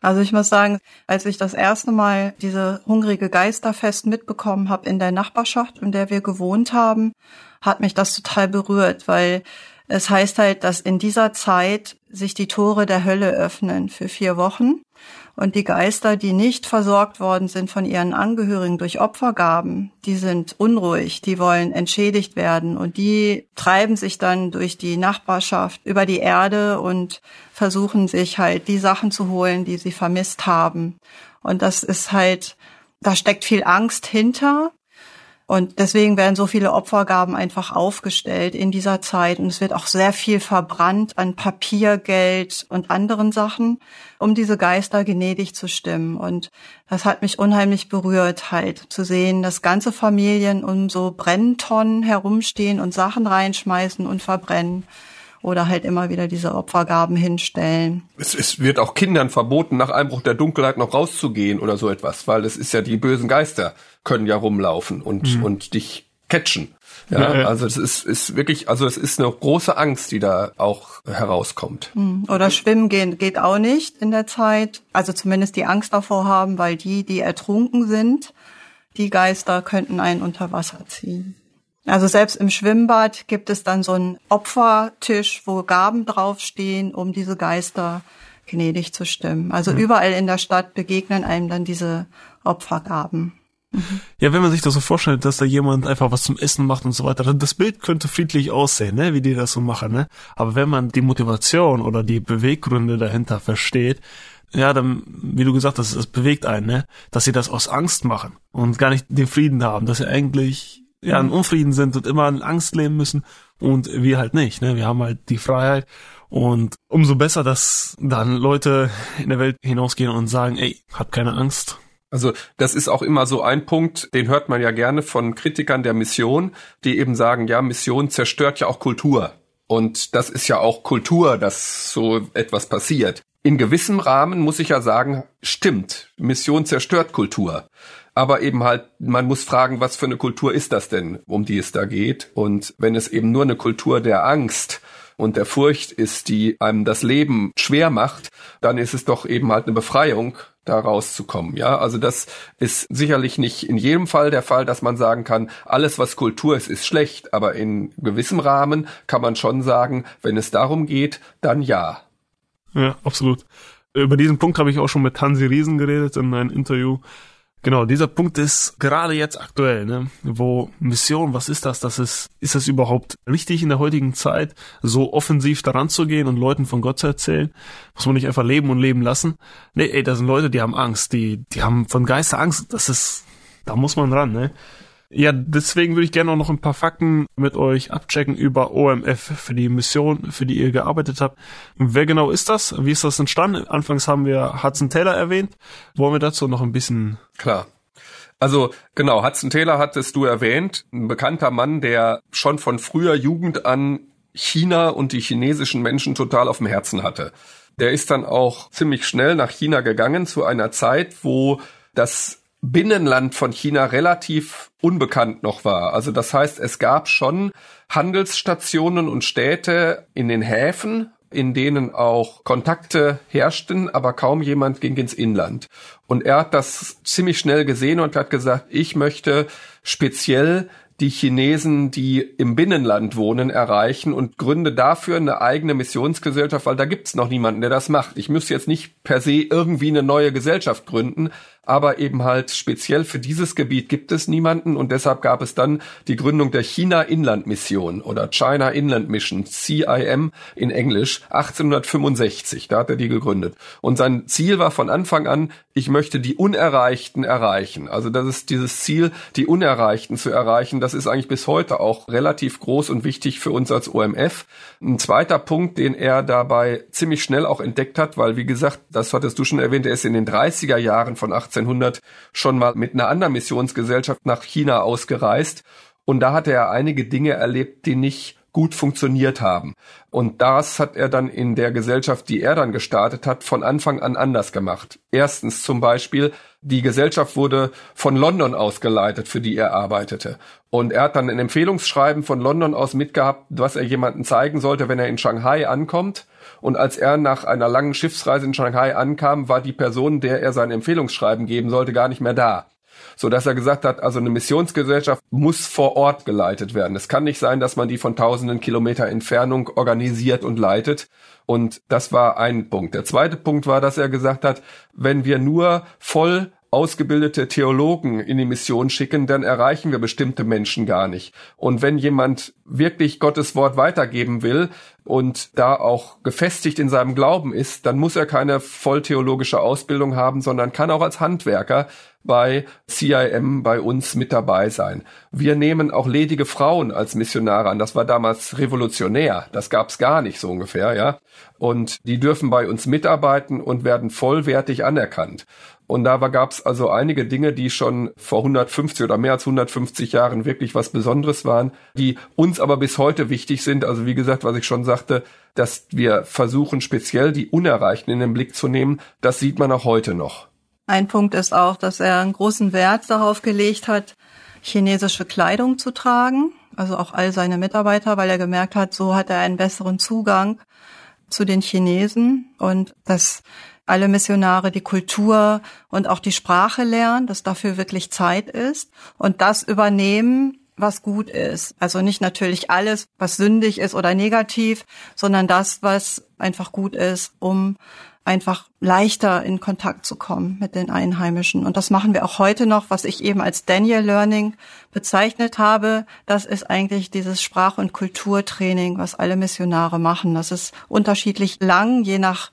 Also ich muss sagen, als ich das erste Mal diese hungrige Geisterfest mitbekommen habe in der Nachbarschaft, in der wir gewohnt haben, hat mich das total berührt, weil es heißt halt, dass in dieser Zeit sich die Tore der Hölle öffnen für vier Wochen und die Geister, die nicht versorgt worden sind von ihren Angehörigen durch Opfergaben, die sind unruhig, die wollen entschädigt werden und die treiben sich dann durch die Nachbarschaft über die Erde und versuchen sich halt die Sachen zu holen, die sie vermisst haben. Und das ist halt, da steckt viel Angst hinter und deswegen werden so viele Opfergaben einfach aufgestellt in dieser Zeit. Und es wird auch sehr viel verbrannt an Papier, Geld und anderen Sachen, um diese Geister gnädig zu stimmen. Und das hat mich unheimlich berührt, halt zu sehen, dass ganze Familien um so Brenntonnen herumstehen und Sachen reinschmeißen und verbrennen oder halt immer wieder diese Opfergaben hinstellen. Es, es, wird auch Kindern verboten, nach Einbruch der Dunkelheit noch rauszugehen oder so etwas, weil es ist ja die bösen Geister können ja rumlaufen und, mhm. und dich catchen. Ja, ja, ja, also es ist, ist wirklich, also es ist eine große Angst, die da auch herauskommt. Mhm. Oder schwimmen gehen geht auch nicht in der Zeit. Also zumindest die Angst davor haben, weil die, die ertrunken sind, die Geister könnten einen unter Wasser ziehen. Also selbst im Schwimmbad gibt es dann so einen Opfertisch, wo Gaben draufstehen, um diese Geister gnädig zu stimmen. Also mhm. überall in der Stadt begegnen einem dann diese Opfergaben. Mhm. Ja, wenn man sich das so vorstellt, dass da jemand einfach was zum Essen macht und so weiter, das Bild könnte friedlich aussehen, ne, wie die das so machen, ne? Aber wenn man die Motivation oder die Beweggründe dahinter versteht, ja, dann, wie du gesagt hast, es bewegt einen, ne? Dass sie das aus Angst machen und gar nicht den Frieden haben, dass sie eigentlich ja in Unfrieden sind und immer in Angst leben müssen und wir halt nicht. Ne? Wir haben halt die Freiheit und umso besser, dass dann Leute in der Welt hinausgehen und sagen, ey, hab keine Angst. Also das ist auch immer so ein Punkt, den hört man ja gerne von Kritikern der Mission, die eben sagen, ja, Mission zerstört ja auch Kultur. Und das ist ja auch Kultur, dass so etwas passiert. In gewissem Rahmen muss ich ja sagen, stimmt, Mission zerstört Kultur aber eben halt, man muss fragen, was für eine Kultur ist das denn, um die es da geht? Und wenn es eben nur eine Kultur der Angst und der Furcht ist, die einem das Leben schwer macht, dann ist es doch eben halt eine Befreiung, da rauszukommen. Ja, also das ist sicherlich nicht in jedem Fall der Fall, dass man sagen kann, alles was Kultur ist, ist schlecht, aber in gewissem Rahmen kann man schon sagen, wenn es darum geht, dann ja. Ja, absolut. Über diesen Punkt habe ich auch schon mit Hansi Riesen geredet in einem Interview. Genau, dieser Punkt ist gerade jetzt aktuell, ne? wo Mission, was ist das? Das ist, ist das überhaupt richtig in der heutigen Zeit, so offensiv daran zu gehen und Leuten von Gott zu erzählen? Muss man nicht einfach leben und leben lassen? Nee, ey, da sind Leute, die haben Angst, die, die haben von Geister Angst. Das ist, da muss man ran, ne? Ja, deswegen würde ich gerne auch noch ein paar Fakten mit euch abchecken über OMF für die Mission, für die ihr gearbeitet habt. Wer genau ist das? Wie ist das entstanden? Anfangs haben wir Hudson Taylor erwähnt. Wollen wir dazu noch ein bisschen? Klar. Also genau, Hudson Taylor hattest du erwähnt, ein bekannter Mann, der schon von früher Jugend an China und die chinesischen Menschen total auf dem Herzen hatte. Der ist dann auch ziemlich schnell nach China gegangen zu einer Zeit, wo das Binnenland von China relativ unbekannt noch war. Also das heißt, es gab schon Handelsstationen und Städte in den Häfen, in denen auch Kontakte herrschten, aber kaum jemand ging ins Inland. Und er hat das ziemlich schnell gesehen und hat gesagt, ich möchte speziell die Chinesen, die im Binnenland wohnen, erreichen und gründe dafür eine eigene Missionsgesellschaft, weil da gibt's noch niemanden, der das macht. Ich müsste jetzt nicht per se irgendwie eine neue Gesellschaft gründen, aber eben halt speziell für dieses Gebiet gibt es niemanden und deshalb gab es dann die Gründung der China Inland Mission oder China Inland Mission, CIM in Englisch, 1865, da hat er die gegründet. Und sein Ziel war von Anfang an, ich möchte die Unerreichten erreichen. Also das ist dieses Ziel, die Unerreichten zu erreichen, das ist eigentlich bis heute auch relativ groß und wichtig für uns als OMF. Ein zweiter Punkt, den er dabei ziemlich schnell auch entdeckt hat, weil wie gesagt, das hattest du schon erwähnt, er ist in den 30er Jahren von 18 1800 schon mal mit einer anderen Missionsgesellschaft nach China ausgereist. Und da hat er einige Dinge erlebt, die nicht gut funktioniert haben. Und das hat er dann in der Gesellschaft, die er dann gestartet hat, von Anfang an anders gemacht. Erstens zum Beispiel, die Gesellschaft wurde von London ausgeleitet, für die er arbeitete. Und er hat dann ein Empfehlungsschreiben von London aus mitgehabt, was er jemanden zeigen sollte, wenn er in Shanghai ankommt. Und als er nach einer langen Schiffsreise in Shanghai ankam, war die Person, der er sein Empfehlungsschreiben geben sollte, gar nicht mehr da so dass er gesagt hat, also eine Missionsgesellschaft muss vor Ort geleitet werden. Es kann nicht sein, dass man die von tausenden Kilometer Entfernung organisiert und leitet. Und das war ein Punkt. Der zweite Punkt war, dass er gesagt hat, wenn wir nur voll ausgebildete Theologen in die Mission schicken, dann erreichen wir bestimmte Menschen gar nicht. Und wenn jemand wirklich Gottes Wort weitergeben will und da auch gefestigt in seinem Glauben ist, dann muss er keine volltheologische Ausbildung haben, sondern kann auch als Handwerker bei CIM bei uns mit dabei sein. Wir nehmen auch ledige Frauen als Missionare an. Das war damals revolutionär. Das gab's gar nicht so ungefähr, ja. Und die dürfen bei uns mitarbeiten und werden vollwertig anerkannt. Und da gab es also einige Dinge, die schon vor 150 oder mehr als 150 Jahren wirklich was Besonderes waren, die uns aber bis heute wichtig sind. Also wie gesagt, was ich schon sagte, dass wir versuchen, speziell die Unerreichten in den Blick zu nehmen, das sieht man auch heute noch. Ein Punkt ist auch, dass er einen großen Wert darauf gelegt hat, chinesische Kleidung zu tragen, also auch all seine Mitarbeiter, weil er gemerkt hat, so hat er einen besseren Zugang zu den Chinesen und das alle Missionare die Kultur und auch die Sprache lernen, dass dafür wirklich Zeit ist und das übernehmen, was gut ist. Also nicht natürlich alles, was sündig ist oder negativ, sondern das, was einfach gut ist, um einfach leichter in Kontakt zu kommen mit den Einheimischen. Und das machen wir auch heute noch, was ich eben als Daniel Learning bezeichnet habe. Das ist eigentlich dieses Sprach- und Kulturtraining, was alle Missionare machen. Das ist unterschiedlich lang, je nach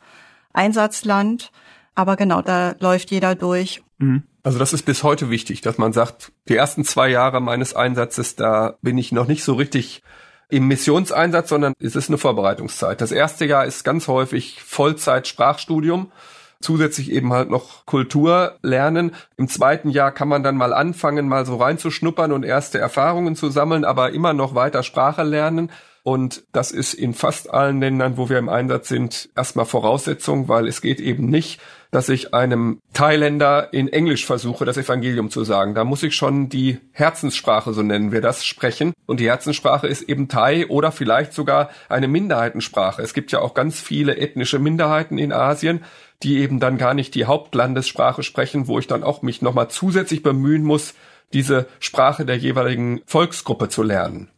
Einsatzland. Aber genau, da läuft jeder durch. Mhm. Also das ist bis heute wichtig, dass man sagt, die ersten zwei Jahre meines Einsatzes, da bin ich noch nicht so richtig im Missionseinsatz, sondern es ist eine Vorbereitungszeit. Das erste Jahr ist ganz häufig Vollzeit Sprachstudium zusätzlich eben halt noch Kultur lernen. Im zweiten Jahr kann man dann mal anfangen, mal so reinzuschnuppern und erste Erfahrungen zu sammeln, aber immer noch weiter Sprache lernen. Und das ist in fast allen Ländern, wo wir im Einsatz sind, erstmal Voraussetzung, weil es geht eben nicht, dass ich einem Thailänder in Englisch versuche, das Evangelium zu sagen. Da muss ich schon die Herzenssprache, so nennen wir das, sprechen. Und die Herzenssprache ist eben Thai oder vielleicht sogar eine Minderheitensprache. Es gibt ja auch ganz viele ethnische Minderheiten in Asien, die eben dann gar nicht die Hauptlandessprache sprechen, wo ich dann auch mich nochmal zusätzlich bemühen muss, diese Sprache der jeweiligen Volksgruppe zu lernen.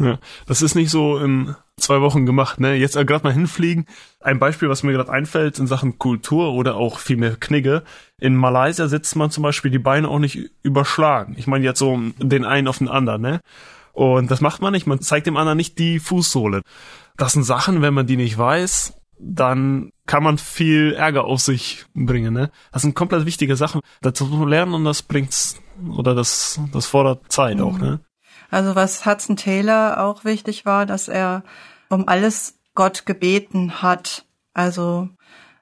Ja, das ist nicht so in zwei Wochen gemacht, ne? Jetzt äh, gerade mal hinfliegen. Ein Beispiel, was mir gerade einfällt in Sachen Kultur oder auch vielmehr Knigge. In Malaysia sitzt man zum Beispiel die Beine auch nicht überschlagen. Ich meine jetzt so den einen auf den anderen, ne? Und das macht man nicht. Man zeigt dem anderen nicht die Fußsohle. Das sind Sachen, wenn man die nicht weiß, dann kann man viel Ärger auf sich bringen, ne? Das sind komplett wichtige Sachen. Dazu lernen und das bringt's, oder das, das fordert Zeit auch, ne? Also was Hudson Taylor auch wichtig war, dass er um alles Gott gebeten hat. Also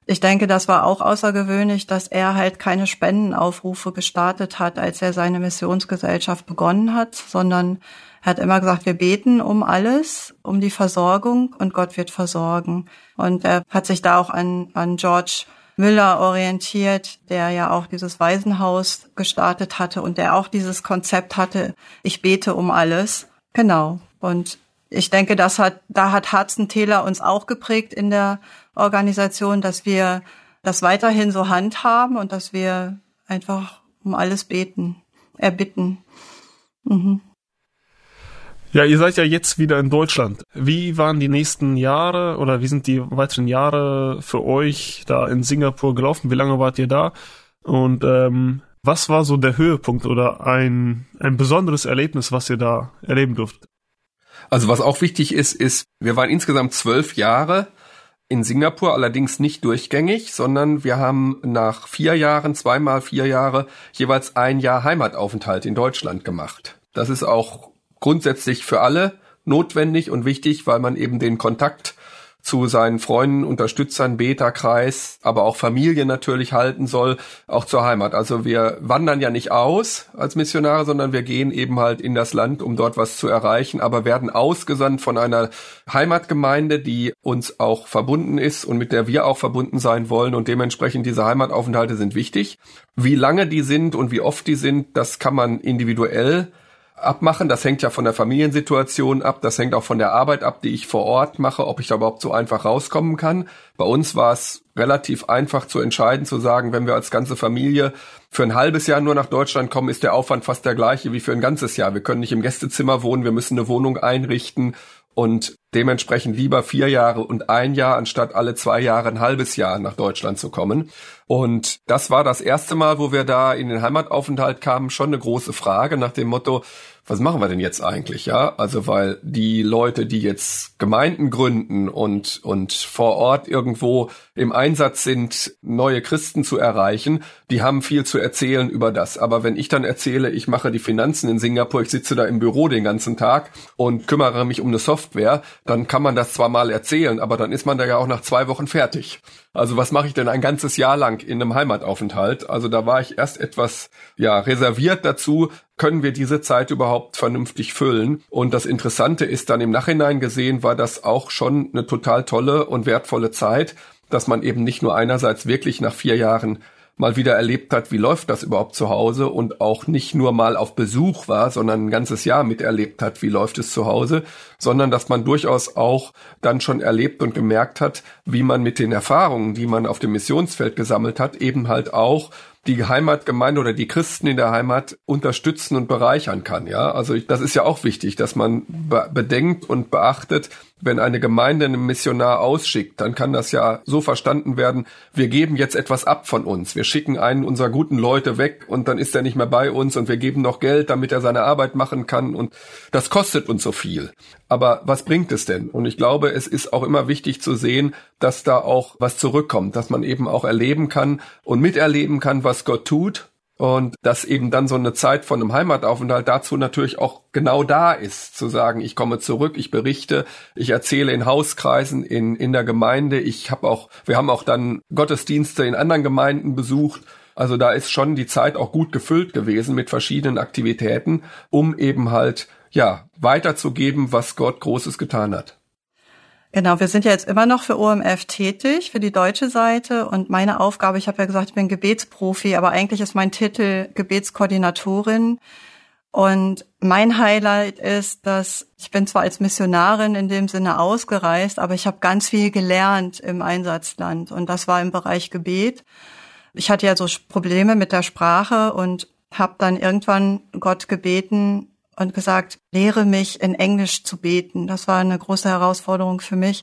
ich denke, das war auch außergewöhnlich, dass er halt keine Spendenaufrufe gestartet hat, als er seine Missionsgesellschaft begonnen hat, sondern er hat immer gesagt, wir beten um alles, um die Versorgung und Gott wird versorgen. Und er hat sich da auch an, an George Müller orientiert, der ja auch dieses Waisenhaus gestartet hatte und der auch dieses Konzept hatte, ich bete um alles. Genau. Und ich denke, das hat, da hat Taylor uns auch geprägt in der Organisation, dass wir das weiterhin so handhaben und dass wir einfach um alles beten, erbitten. Mhm. Ja, ihr seid ja jetzt wieder in Deutschland. Wie waren die nächsten Jahre oder wie sind die weiteren Jahre für euch da in Singapur gelaufen? Wie lange wart ihr da? Und ähm, was war so der Höhepunkt oder ein, ein besonderes Erlebnis, was ihr da erleben durftet? Also was auch wichtig ist, ist, wir waren insgesamt zwölf Jahre in Singapur, allerdings nicht durchgängig, sondern wir haben nach vier Jahren, zweimal vier Jahre, jeweils ein Jahr Heimataufenthalt in Deutschland gemacht. Das ist auch grundsätzlich für alle notwendig und wichtig, weil man eben den Kontakt zu seinen Freunden, Unterstützern, Beta-Kreis, aber auch Familie natürlich halten soll, auch zur Heimat. Also wir wandern ja nicht aus als Missionare, sondern wir gehen eben halt in das Land, um dort was zu erreichen, aber werden ausgesandt von einer Heimatgemeinde, die uns auch verbunden ist und mit der wir auch verbunden sein wollen und dementsprechend diese Heimataufenthalte sind wichtig. Wie lange die sind und wie oft die sind, das kann man individuell abmachen. Das hängt ja von der Familiensituation ab. Das hängt auch von der Arbeit ab, die ich vor Ort mache, ob ich da überhaupt so einfach rauskommen kann. Bei uns war es relativ einfach zu entscheiden, zu sagen, wenn wir als ganze Familie für ein halbes Jahr nur nach Deutschland kommen, ist der Aufwand fast der gleiche wie für ein ganzes Jahr. Wir können nicht im Gästezimmer wohnen, wir müssen eine Wohnung einrichten und dementsprechend lieber vier Jahre und ein Jahr, anstatt alle zwei Jahre ein halbes Jahr nach Deutschland zu kommen. Und das war das erste Mal, wo wir da in den Heimataufenthalt kamen, schon eine große Frage nach dem Motto, was machen wir denn jetzt eigentlich, ja? Also weil die Leute, die jetzt Gemeinden gründen und und vor Ort irgendwo im Einsatz sind, neue Christen zu erreichen, die haben viel zu erzählen über das. Aber wenn ich dann erzähle, ich mache die Finanzen in Singapur, ich sitze da im Büro den ganzen Tag und kümmere mich um eine Software, dann kann man das zwar mal erzählen, aber dann ist man da ja auch nach zwei Wochen fertig. Also was mache ich denn ein ganzes Jahr lang in einem Heimataufenthalt? Also da war ich erst etwas ja reserviert dazu, können wir diese Zeit überhaupt vernünftig füllen? Und das Interessante ist dann im Nachhinein gesehen, war das auch schon eine total tolle und wertvolle Zeit, dass man eben nicht nur einerseits wirklich nach vier Jahren mal wieder erlebt hat, wie läuft das überhaupt zu Hause und auch nicht nur mal auf Besuch war, sondern ein ganzes Jahr miterlebt hat, wie läuft es zu Hause, sondern dass man durchaus auch dann schon erlebt und gemerkt hat, wie man mit den Erfahrungen, die man auf dem Missionsfeld gesammelt hat, eben halt auch die Heimatgemeinde oder die Christen in der Heimat unterstützen und bereichern kann. Ja, also ich, das ist ja auch wichtig, dass man be bedenkt und beachtet, wenn eine Gemeinde einen Missionar ausschickt, dann kann das ja so verstanden werden, wir geben jetzt etwas ab von uns. Wir schicken einen unserer guten Leute weg und dann ist er nicht mehr bei uns und wir geben noch Geld, damit er seine Arbeit machen kann und das kostet uns so viel. Aber was bringt es denn? Und ich glaube, es ist auch immer wichtig zu sehen, dass da auch was zurückkommt, dass man eben auch erleben kann und miterleben kann, was Gott tut und dass eben dann so eine Zeit von einem Heimataufenthalt dazu natürlich auch genau da ist, zu sagen, ich komme zurück, ich berichte, ich erzähle in Hauskreisen, in, in der Gemeinde. Ich habe auch, wir haben auch dann Gottesdienste in anderen Gemeinden besucht. Also da ist schon die Zeit auch gut gefüllt gewesen mit verschiedenen Aktivitäten, um eben halt, ja, weiterzugeben, was Gott Großes getan hat. Genau, wir sind ja jetzt immer noch für OMF tätig, für die deutsche Seite. Und meine Aufgabe, ich habe ja gesagt, ich bin Gebetsprofi, aber eigentlich ist mein Titel Gebetskoordinatorin. Und mein Highlight ist, dass ich bin zwar als Missionarin in dem Sinne ausgereist, aber ich habe ganz viel gelernt im Einsatzland. Und das war im Bereich Gebet. Ich hatte ja so Probleme mit der Sprache und habe dann irgendwann Gott gebeten, und gesagt, lehre mich in Englisch zu beten. Das war eine große Herausforderung für mich.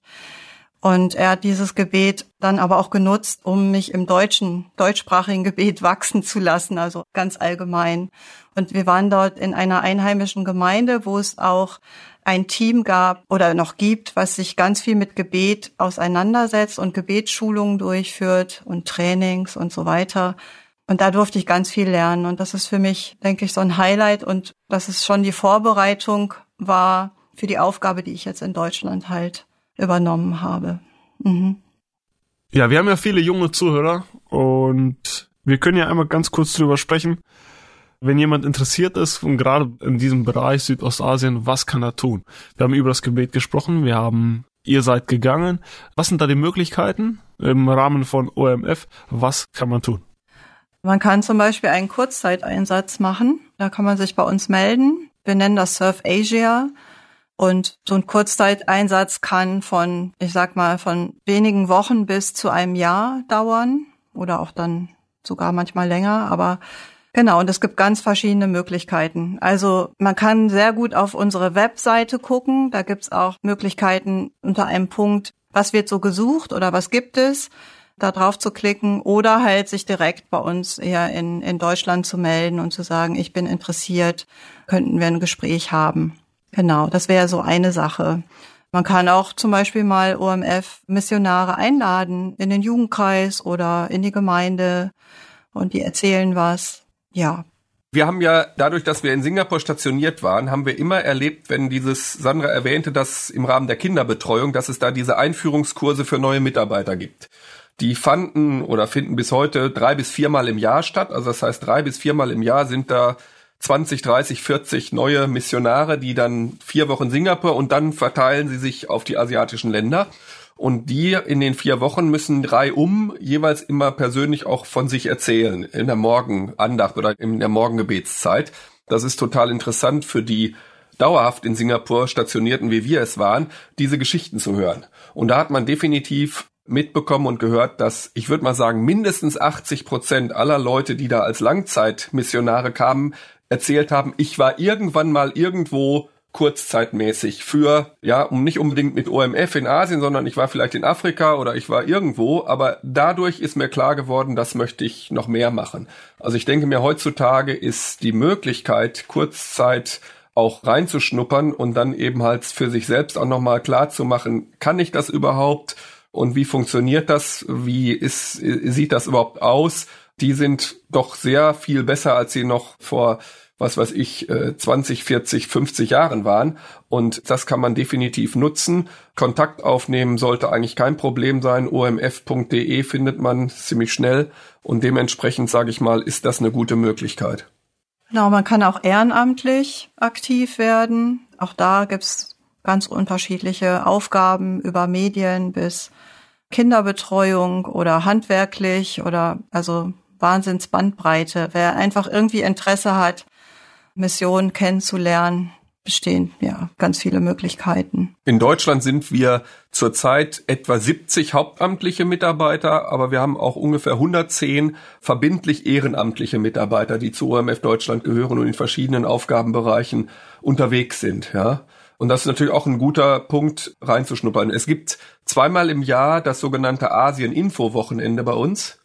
Und er hat dieses Gebet dann aber auch genutzt, um mich im deutschen, deutschsprachigen Gebet wachsen zu lassen, also ganz allgemein. Und wir waren dort in einer einheimischen Gemeinde, wo es auch ein Team gab oder noch gibt, was sich ganz viel mit Gebet auseinandersetzt und Gebetsschulungen durchführt und Trainings und so weiter. Und da durfte ich ganz viel lernen. Und das ist für mich, denke ich, so ein Highlight. Und das ist schon die Vorbereitung war für die Aufgabe, die ich jetzt in Deutschland halt übernommen habe. Mhm. Ja, wir haben ja viele junge Zuhörer und wir können ja einmal ganz kurz drüber sprechen. Wenn jemand interessiert ist und gerade in diesem Bereich Südostasien, was kann er tun? Wir haben über das Gebet gesprochen, wir haben, ihr seid gegangen. Was sind da die Möglichkeiten im Rahmen von OMF? Was kann man tun? Man kann zum Beispiel einen Kurzzeiteinsatz machen. Da kann man sich bei uns melden. Wir nennen das Surf Asia. Und so ein Kurzzeiteinsatz kann von, ich sag mal, von wenigen Wochen bis zu einem Jahr dauern oder auch dann sogar manchmal länger. Aber genau, und es gibt ganz verschiedene Möglichkeiten. Also man kann sehr gut auf unsere Webseite gucken. Da gibt's auch Möglichkeiten unter einem Punkt, was wird so gesucht oder was gibt es da drauf zu klicken oder halt sich direkt bei uns eher in, in Deutschland zu melden und zu sagen, ich bin interessiert, könnten wir ein Gespräch haben. Genau, das wäre so eine Sache. Man kann auch zum Beispiel mal OMF-Missionare einladen in den Jugendkreis oder in die Gemeinde und die erzählen was. Ja, wir haben ja dadurch, dass wir in Singapur stationiert waren, haben wir immer erlebt, wenn dieses Sandra erwähnte, dass im Rahmen der Kinderbetreuung, dass es da diese Einführungskurse für neue Mitarbeiter gibt. Die fanden oder finden bis heute drei bis viermal im Jahr statt. Also das heißt, drei bis viermal im Jahr sind da 20, 30, 40 neue Missionare, die dann vier Wochen Singapur und dann verteilen sie sich auf die asiatischen Länder. Und die in den vier Wochen müssen drei um jeweils immer persönlich auch von sich erzählen in der Morgenandacht oder in der Morgengebetszeit. Das ist total interessant für die dauerhaft in Singapur stationierten, wie wir es waren, diese Geschichten zu hören. Und da hat man definitiv mitbekommen und gehört, dass ich würde mal sagen, mindestens 80 Prozent aller Leute, die da als Langzeitmissionare kamen, erzählt haben, ich war irgendwann mal irgendwo kurzzeitmäßig für, ja, um nicht unbedingt mit OMF in Asien, sondern ich war vielleicht in Afrika oder ich war irgendwo, aber dadurch ist mir klar geworden, das möchte ich noch mehr machen. Also ich denke mir, heutzutage ist die Möglichkeit, Kurzzeit auch reinzuschnuppern und dann eben halt für sich selbst auch nochmal klar zu machen, kann ich das überhaupt? Und wie funktioniert das? Wie ist, sieht das überhaupt aus? Die sind doch sehr viel besser, als sie noch vor was weiß ich, 20, 40, 50 Jahren waren. Und das kann man definitiv nutzen. Kontakt aufnehmen sollte eigentlich kein Problem sein. omf.de findet man ziemlich schnell. Und dementsprechend, sage ich mal, ist das eine gute Möglichkeit. Genau, man kann auch ehrenamtlich aktiv werden. Auch da gibt's ganz unterschiedliche Aufgaben über Medien bis Kinderbetreuung oder handwerklich oder also Wahnsinnsbandbreite. Wer einfach irgendwie Interesse hat, Missionen kennenzulernen, bestehen ja ganz viele Möglichkeiten. In Deutschland sind wir zurzeit etwa 70 hauptamtliche Mitarbeiter, aber wir haben auch ungefähr 110 verbindlich ehrenamtliche Mitarbeiter, die zu OMF Deutschland gehören und in verschiedenen Aufgabenbereichen unterwegs sind, ja. Und das ist natürlich auch ein guter Punkt reinzuschnuppern. Es gibt zweimal im Jahr das sogenannte Asien-Info-Wochenende bei uns.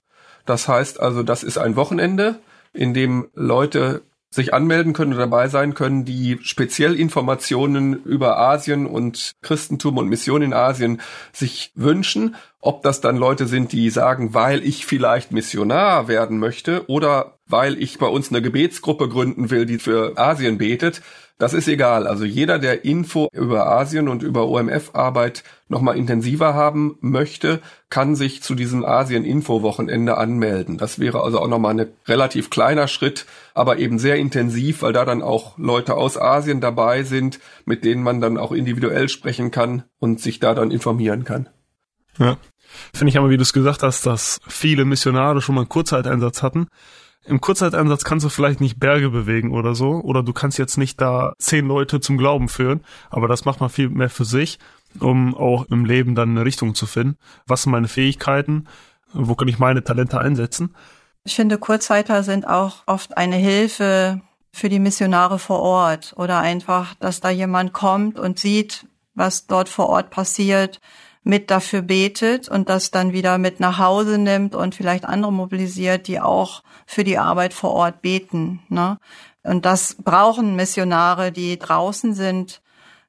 Das heißt also, das ist ein Wochenende, in dem Leute sich anmelden können oder dabei sein können, die speziell Informationen über Asien und Christentum und Mission in Asien sich wünschen. Ob das dann Leute sind, die sagen, weil ich vielleicht Missionar werden möchte oder weil ich bei uns eine Gebetsgruppe gründen will, die für Asien betet. Das ist egal. Also jeder, der Info über Asien und über OMF-Arbeit nochmal intensiver haben möchte, kann sich zu diesem Asien-Info-Wochenende anmelden. Das wäre also auch nochmal ein relativ kleiner Schritt, aber eben sehr intensiv, weil da dann auch Leute aus Asien dabei sind, mit denen man dann auch individuell sprechen kann und sich da dann informieren kann. Ja. Finde ich aber, wie du es gesagt hast, dass viele Missionare schon mal einen Kurzzeiteinsatz hatten. Im Kurzzeiteinsatz kannst du vielleicht nicht Berge bewegen oder so, oder du kannst jetzt nicht da zehn Leute zum Glauben führen, aber das macht man viel mehr für sich, um auch im Leben dann eine Richtung zu finden. Was sind meine Fähigkeiten? Wo kann ich meine Talente einsetzen? Ich finde, Kurzzeiter sind auch oft eine Hilfe für die Missionare vor Ort oder einfach, dass da jemand kommt und sieht, was dort vor Ort passiert, mit dafür betet und das dann wieder mit nach Hause nimmt und vielleicht andere mobilisiert, die auch für die Arbeit vor Ort beten. Ne? Und das brauchen Missionare, die draußen sind.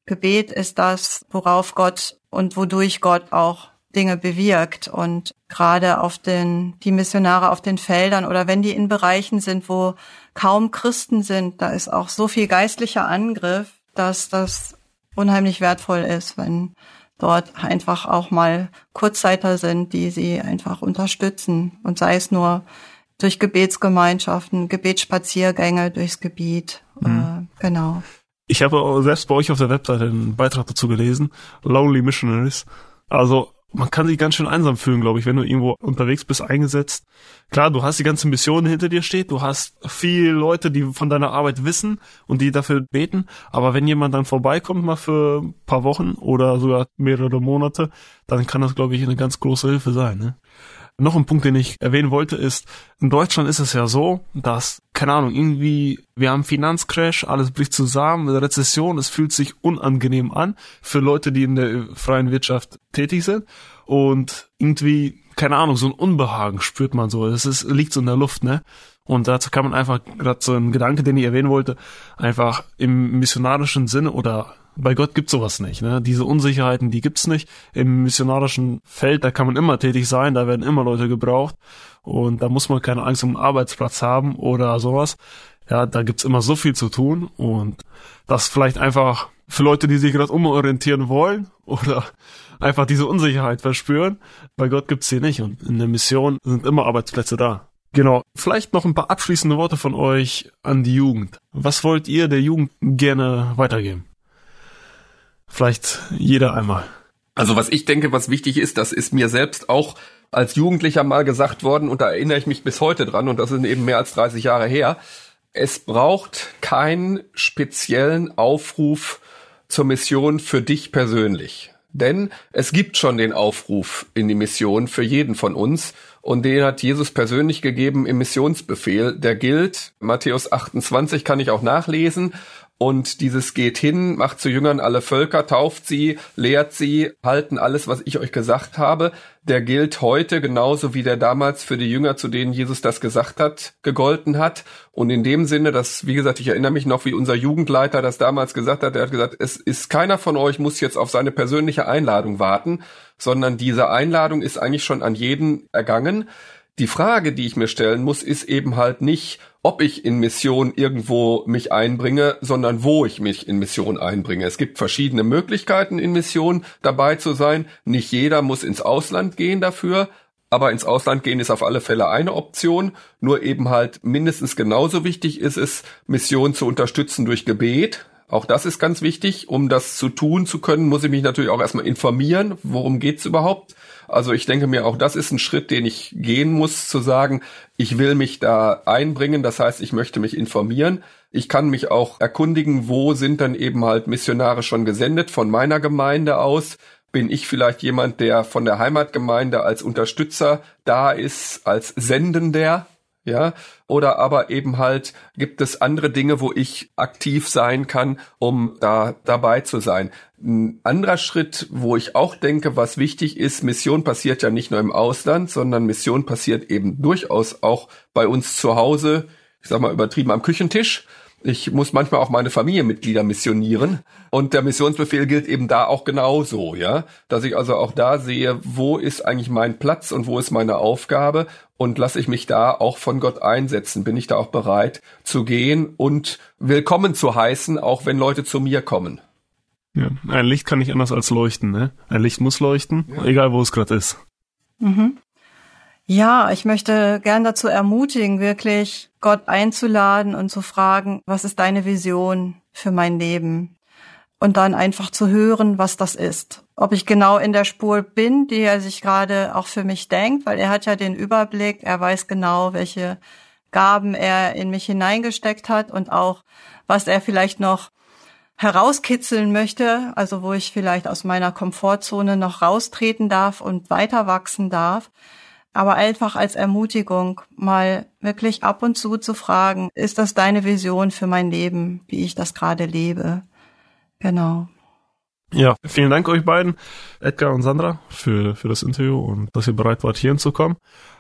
Gebet ist das, worauf Gott und wodurch Gott auch Dinge bewirkt. Und gerade auf den, die Missionare auf den Feldern oder wenn die in Bereichen sind, wo kaum Christen sind, da ist auch so viel geistlicher Angriff, dass das unheimlich wertvoll ist, wenn dort einfach auch mal Kurzzeiter sind, die sie einfach unterstützen. Und sei es nur durch Gebetsgemeinschaften, Gebetsspaziergänge durchs Gebiet. Mhm. Äh, genau. Ich habe selbst bei euch auf der Webseite einen Beitrag dazu gelesen. Lonely Missionaries. Also man kann sich ganz schön einsam fühlen, glaube ich, wenn du irgendwo unterwegs bist, eingesetzt. Klar, du hast die ganze Mission hinter dir steht, du hast viele Leute, die von deiner Arbeit wissen und die dafür beten, aber wenn jemand dann vorbeikommt, mal für ein paar Wochen oder sogar mehrere Monate, dann kann das, glaube ich, eine ganz große Hilfe sein. Ne? Noch ein Punkt, den ich erwähnen wollte, ist, in Deutschland ist es ja so, dass, keine Ahnung, irgendwie, wir haben Finanzcrash, alles bricht zusammen, Rezession, es fühlt sich unangenehm an für Leute, die in der freien Wirtschaft tätig sind. Und irgendwie, keine Ahnung, so ein Unbehagen spürt man so. Es ist, liegt so in der Luft, ne? Und dazu kann man einfach, gerade so ein Gedanke, den ich erwähnen wollte, einfach im missionarischen Sinne oder bei Gott gibt's sowas nicht. Ne? Diese Unsicherheiten, die gibt's nicht. Im missionarischen Feld, da kann man immer tätig sein, da werden immer Leute gebraucht und da muss man keine Angst um den Arbeitsplatz haben oder sowas. Ja, da gibt's immer so viel zu tun und das vielleicht einfach für Leute, die sich gerade umorientieren wollen oder (laughs) einfach diese Unsicherheit verspüren. Bei Gott gibt's sie nicht und in der Mission sind immer Arbeitsplätze da. Genau. Vielleicht noch ein paar abschließende Worte von euch an die Jugend. Was wollt ihr der Jugend gerne weitergeben? Vielleicht jeder einmal. Also was ich denke, was wichtig ist, das ist mir selbst auch als Jugendlicher mal gesagt worden und da erinnere ich mich bis heute dran und das ist eben mehr als 30 Jahre her. Es braucht keinen speziellen Aufruf zur Mission für dich persönlich. Denn es gibt schon den Aufruf in die Mission für jeden von uns und den hat Jesus persönlich gegeben im Missionsbefehl. Der gilt, Matthäus 28 kann ich auch nachlesen und dieses geht hin, macht zu Jüngern alle Völker, tauft sie, lehrt sie, halten alles, was ich euch gesagt habe. Der gilt heute genauso wie der damals für die Jünger, zu denen Jesus das gesagt hat, gegolten hat. Und in dem Sinne, dass, wie gesagt, ich erinnere mich noch, wie unser Jugendleiter das damals gesagt hat. Er hat gesagt, es ist keiner von euch muss jetzt auf seine persönliche Einladung warten, sondern diese Einladung ist eigentlich schon an jeden ergangen. Die Frage, die ich mir stellen muss, ist eben halt nicht, ob ich in Mission irgendwo mich einbringe, sondern wo ich mich in Mission einbringe. Es gibt verschiedene Möglichkeiten, in Mission dabei zu sein. Nicht jeder muss ins Ausland gehen dafür, aber ins Ausland gehen ist auf alle Fälle eine Option. Nur eben halt mindestens genauso wichtig ist es, Mission zu unterstützen durch Gebet. Auch das ist ganz wichtig. Um das zu tun zu können, muss ich mich natürlich auch erstmal informieren, worum geht's überhaupt. Also ich denke mir, auch das ist ein Schritt, den ich gehen muss, zu sagen, ich will mich da einbringen. Das heißt, ich möchte mich informieren. Ich kann mich auch erkundigen, wo sind dann eben halt Missionare schon gesendet von meiner Gemeinde aus. Bin ich vielleicht jemand, der von der Heimatgemeinde als Unterstützer da ist, als Sendender? Ja, oder aber eben halt gibt es andere Dinge, wo ich aktiv sein kann, um da dabei zu sein. Ein anderer Schritt, wo ich auch denke, was wichtig ist, Mission passiert ja nicht nur im Ausland, sondern Mission passiert eben durchaus auch bei uns zu Hause, ich sag mal übertrieben am Küchentisch. Ich muss manchmal auch meine Familienmitglieder missionieren. Und der Missionsbefehl gilt eben da auch genauso, ja. Dass ich also auch da sehe, wo ist eigentlich mein Platz und wo ist meine Aufgabe und lasse ich mich da auch von Gott einsetzen? Bin ich da auch bereit zu gehen und willkommen zu heißen, auch wenn Leute zu mir kommen? Ja, ein Licht kann nicht anders als leuchten, ne? Ein Licht muss leuchten, ja. egal wo es gerade ist. Mhm. Ja, ich möchte gern dazu ermutigen, wirklich Gott einzuladen und zu fragen, was ist deine Vision für mein Leben? Und dann einfach zu hören, was das ist. Ob ich genau in der Spur bin, die er sich gerade auch für mich denkt, weil er hat ja den Überblick, er weiß genau, welche Gaben er in mich hineingesteckt hat und auch, was er vielleicht noch herauskitzeln möchte, also wo ich vielleicht aus meiner Komfortzone noch raustreten darf und weiter wachsen darf aber einfach als Ermutigung, mal wirklich ab und zu zu fragen, ist das deine Vision für mein Leben, wie ich das gerade lebe? Genau. Ja, vielen Dank euch beiden, Edgar und Sandra, für, für das Interview und dass ihr bereit wart, hierhin zu kommen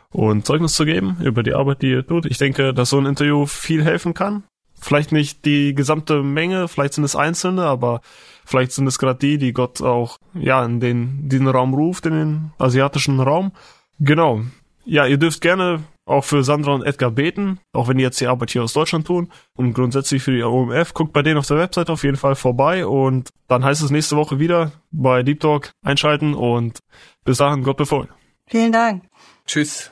und Zeugnis zu geben über die Arbeit, die ihr tut. Ich denke, dass so ein Interview viel helfen kann. Vielleicht nicht die gesamte Menge, vielleicht sind es Einzelne, aber vielleicht sind es gerade die, die Gott auch, ja, in den, diesen Raum ruft, in den asiatischen Raum Genau. Ja, ihr dürft gerne auch für Sandra und Edgar beten, auch wenn die jetzt die Arbeit hier aus Deutschland tun. Und grundsätzlich für die OMF, guckt bei denen auf der Website auf jeden Fall vorbei. Und dann heißt es nächste Woche wieder bei Deep Talk einschalten und bis dahin Gott befohlen. Vielen Dank. Tschüss.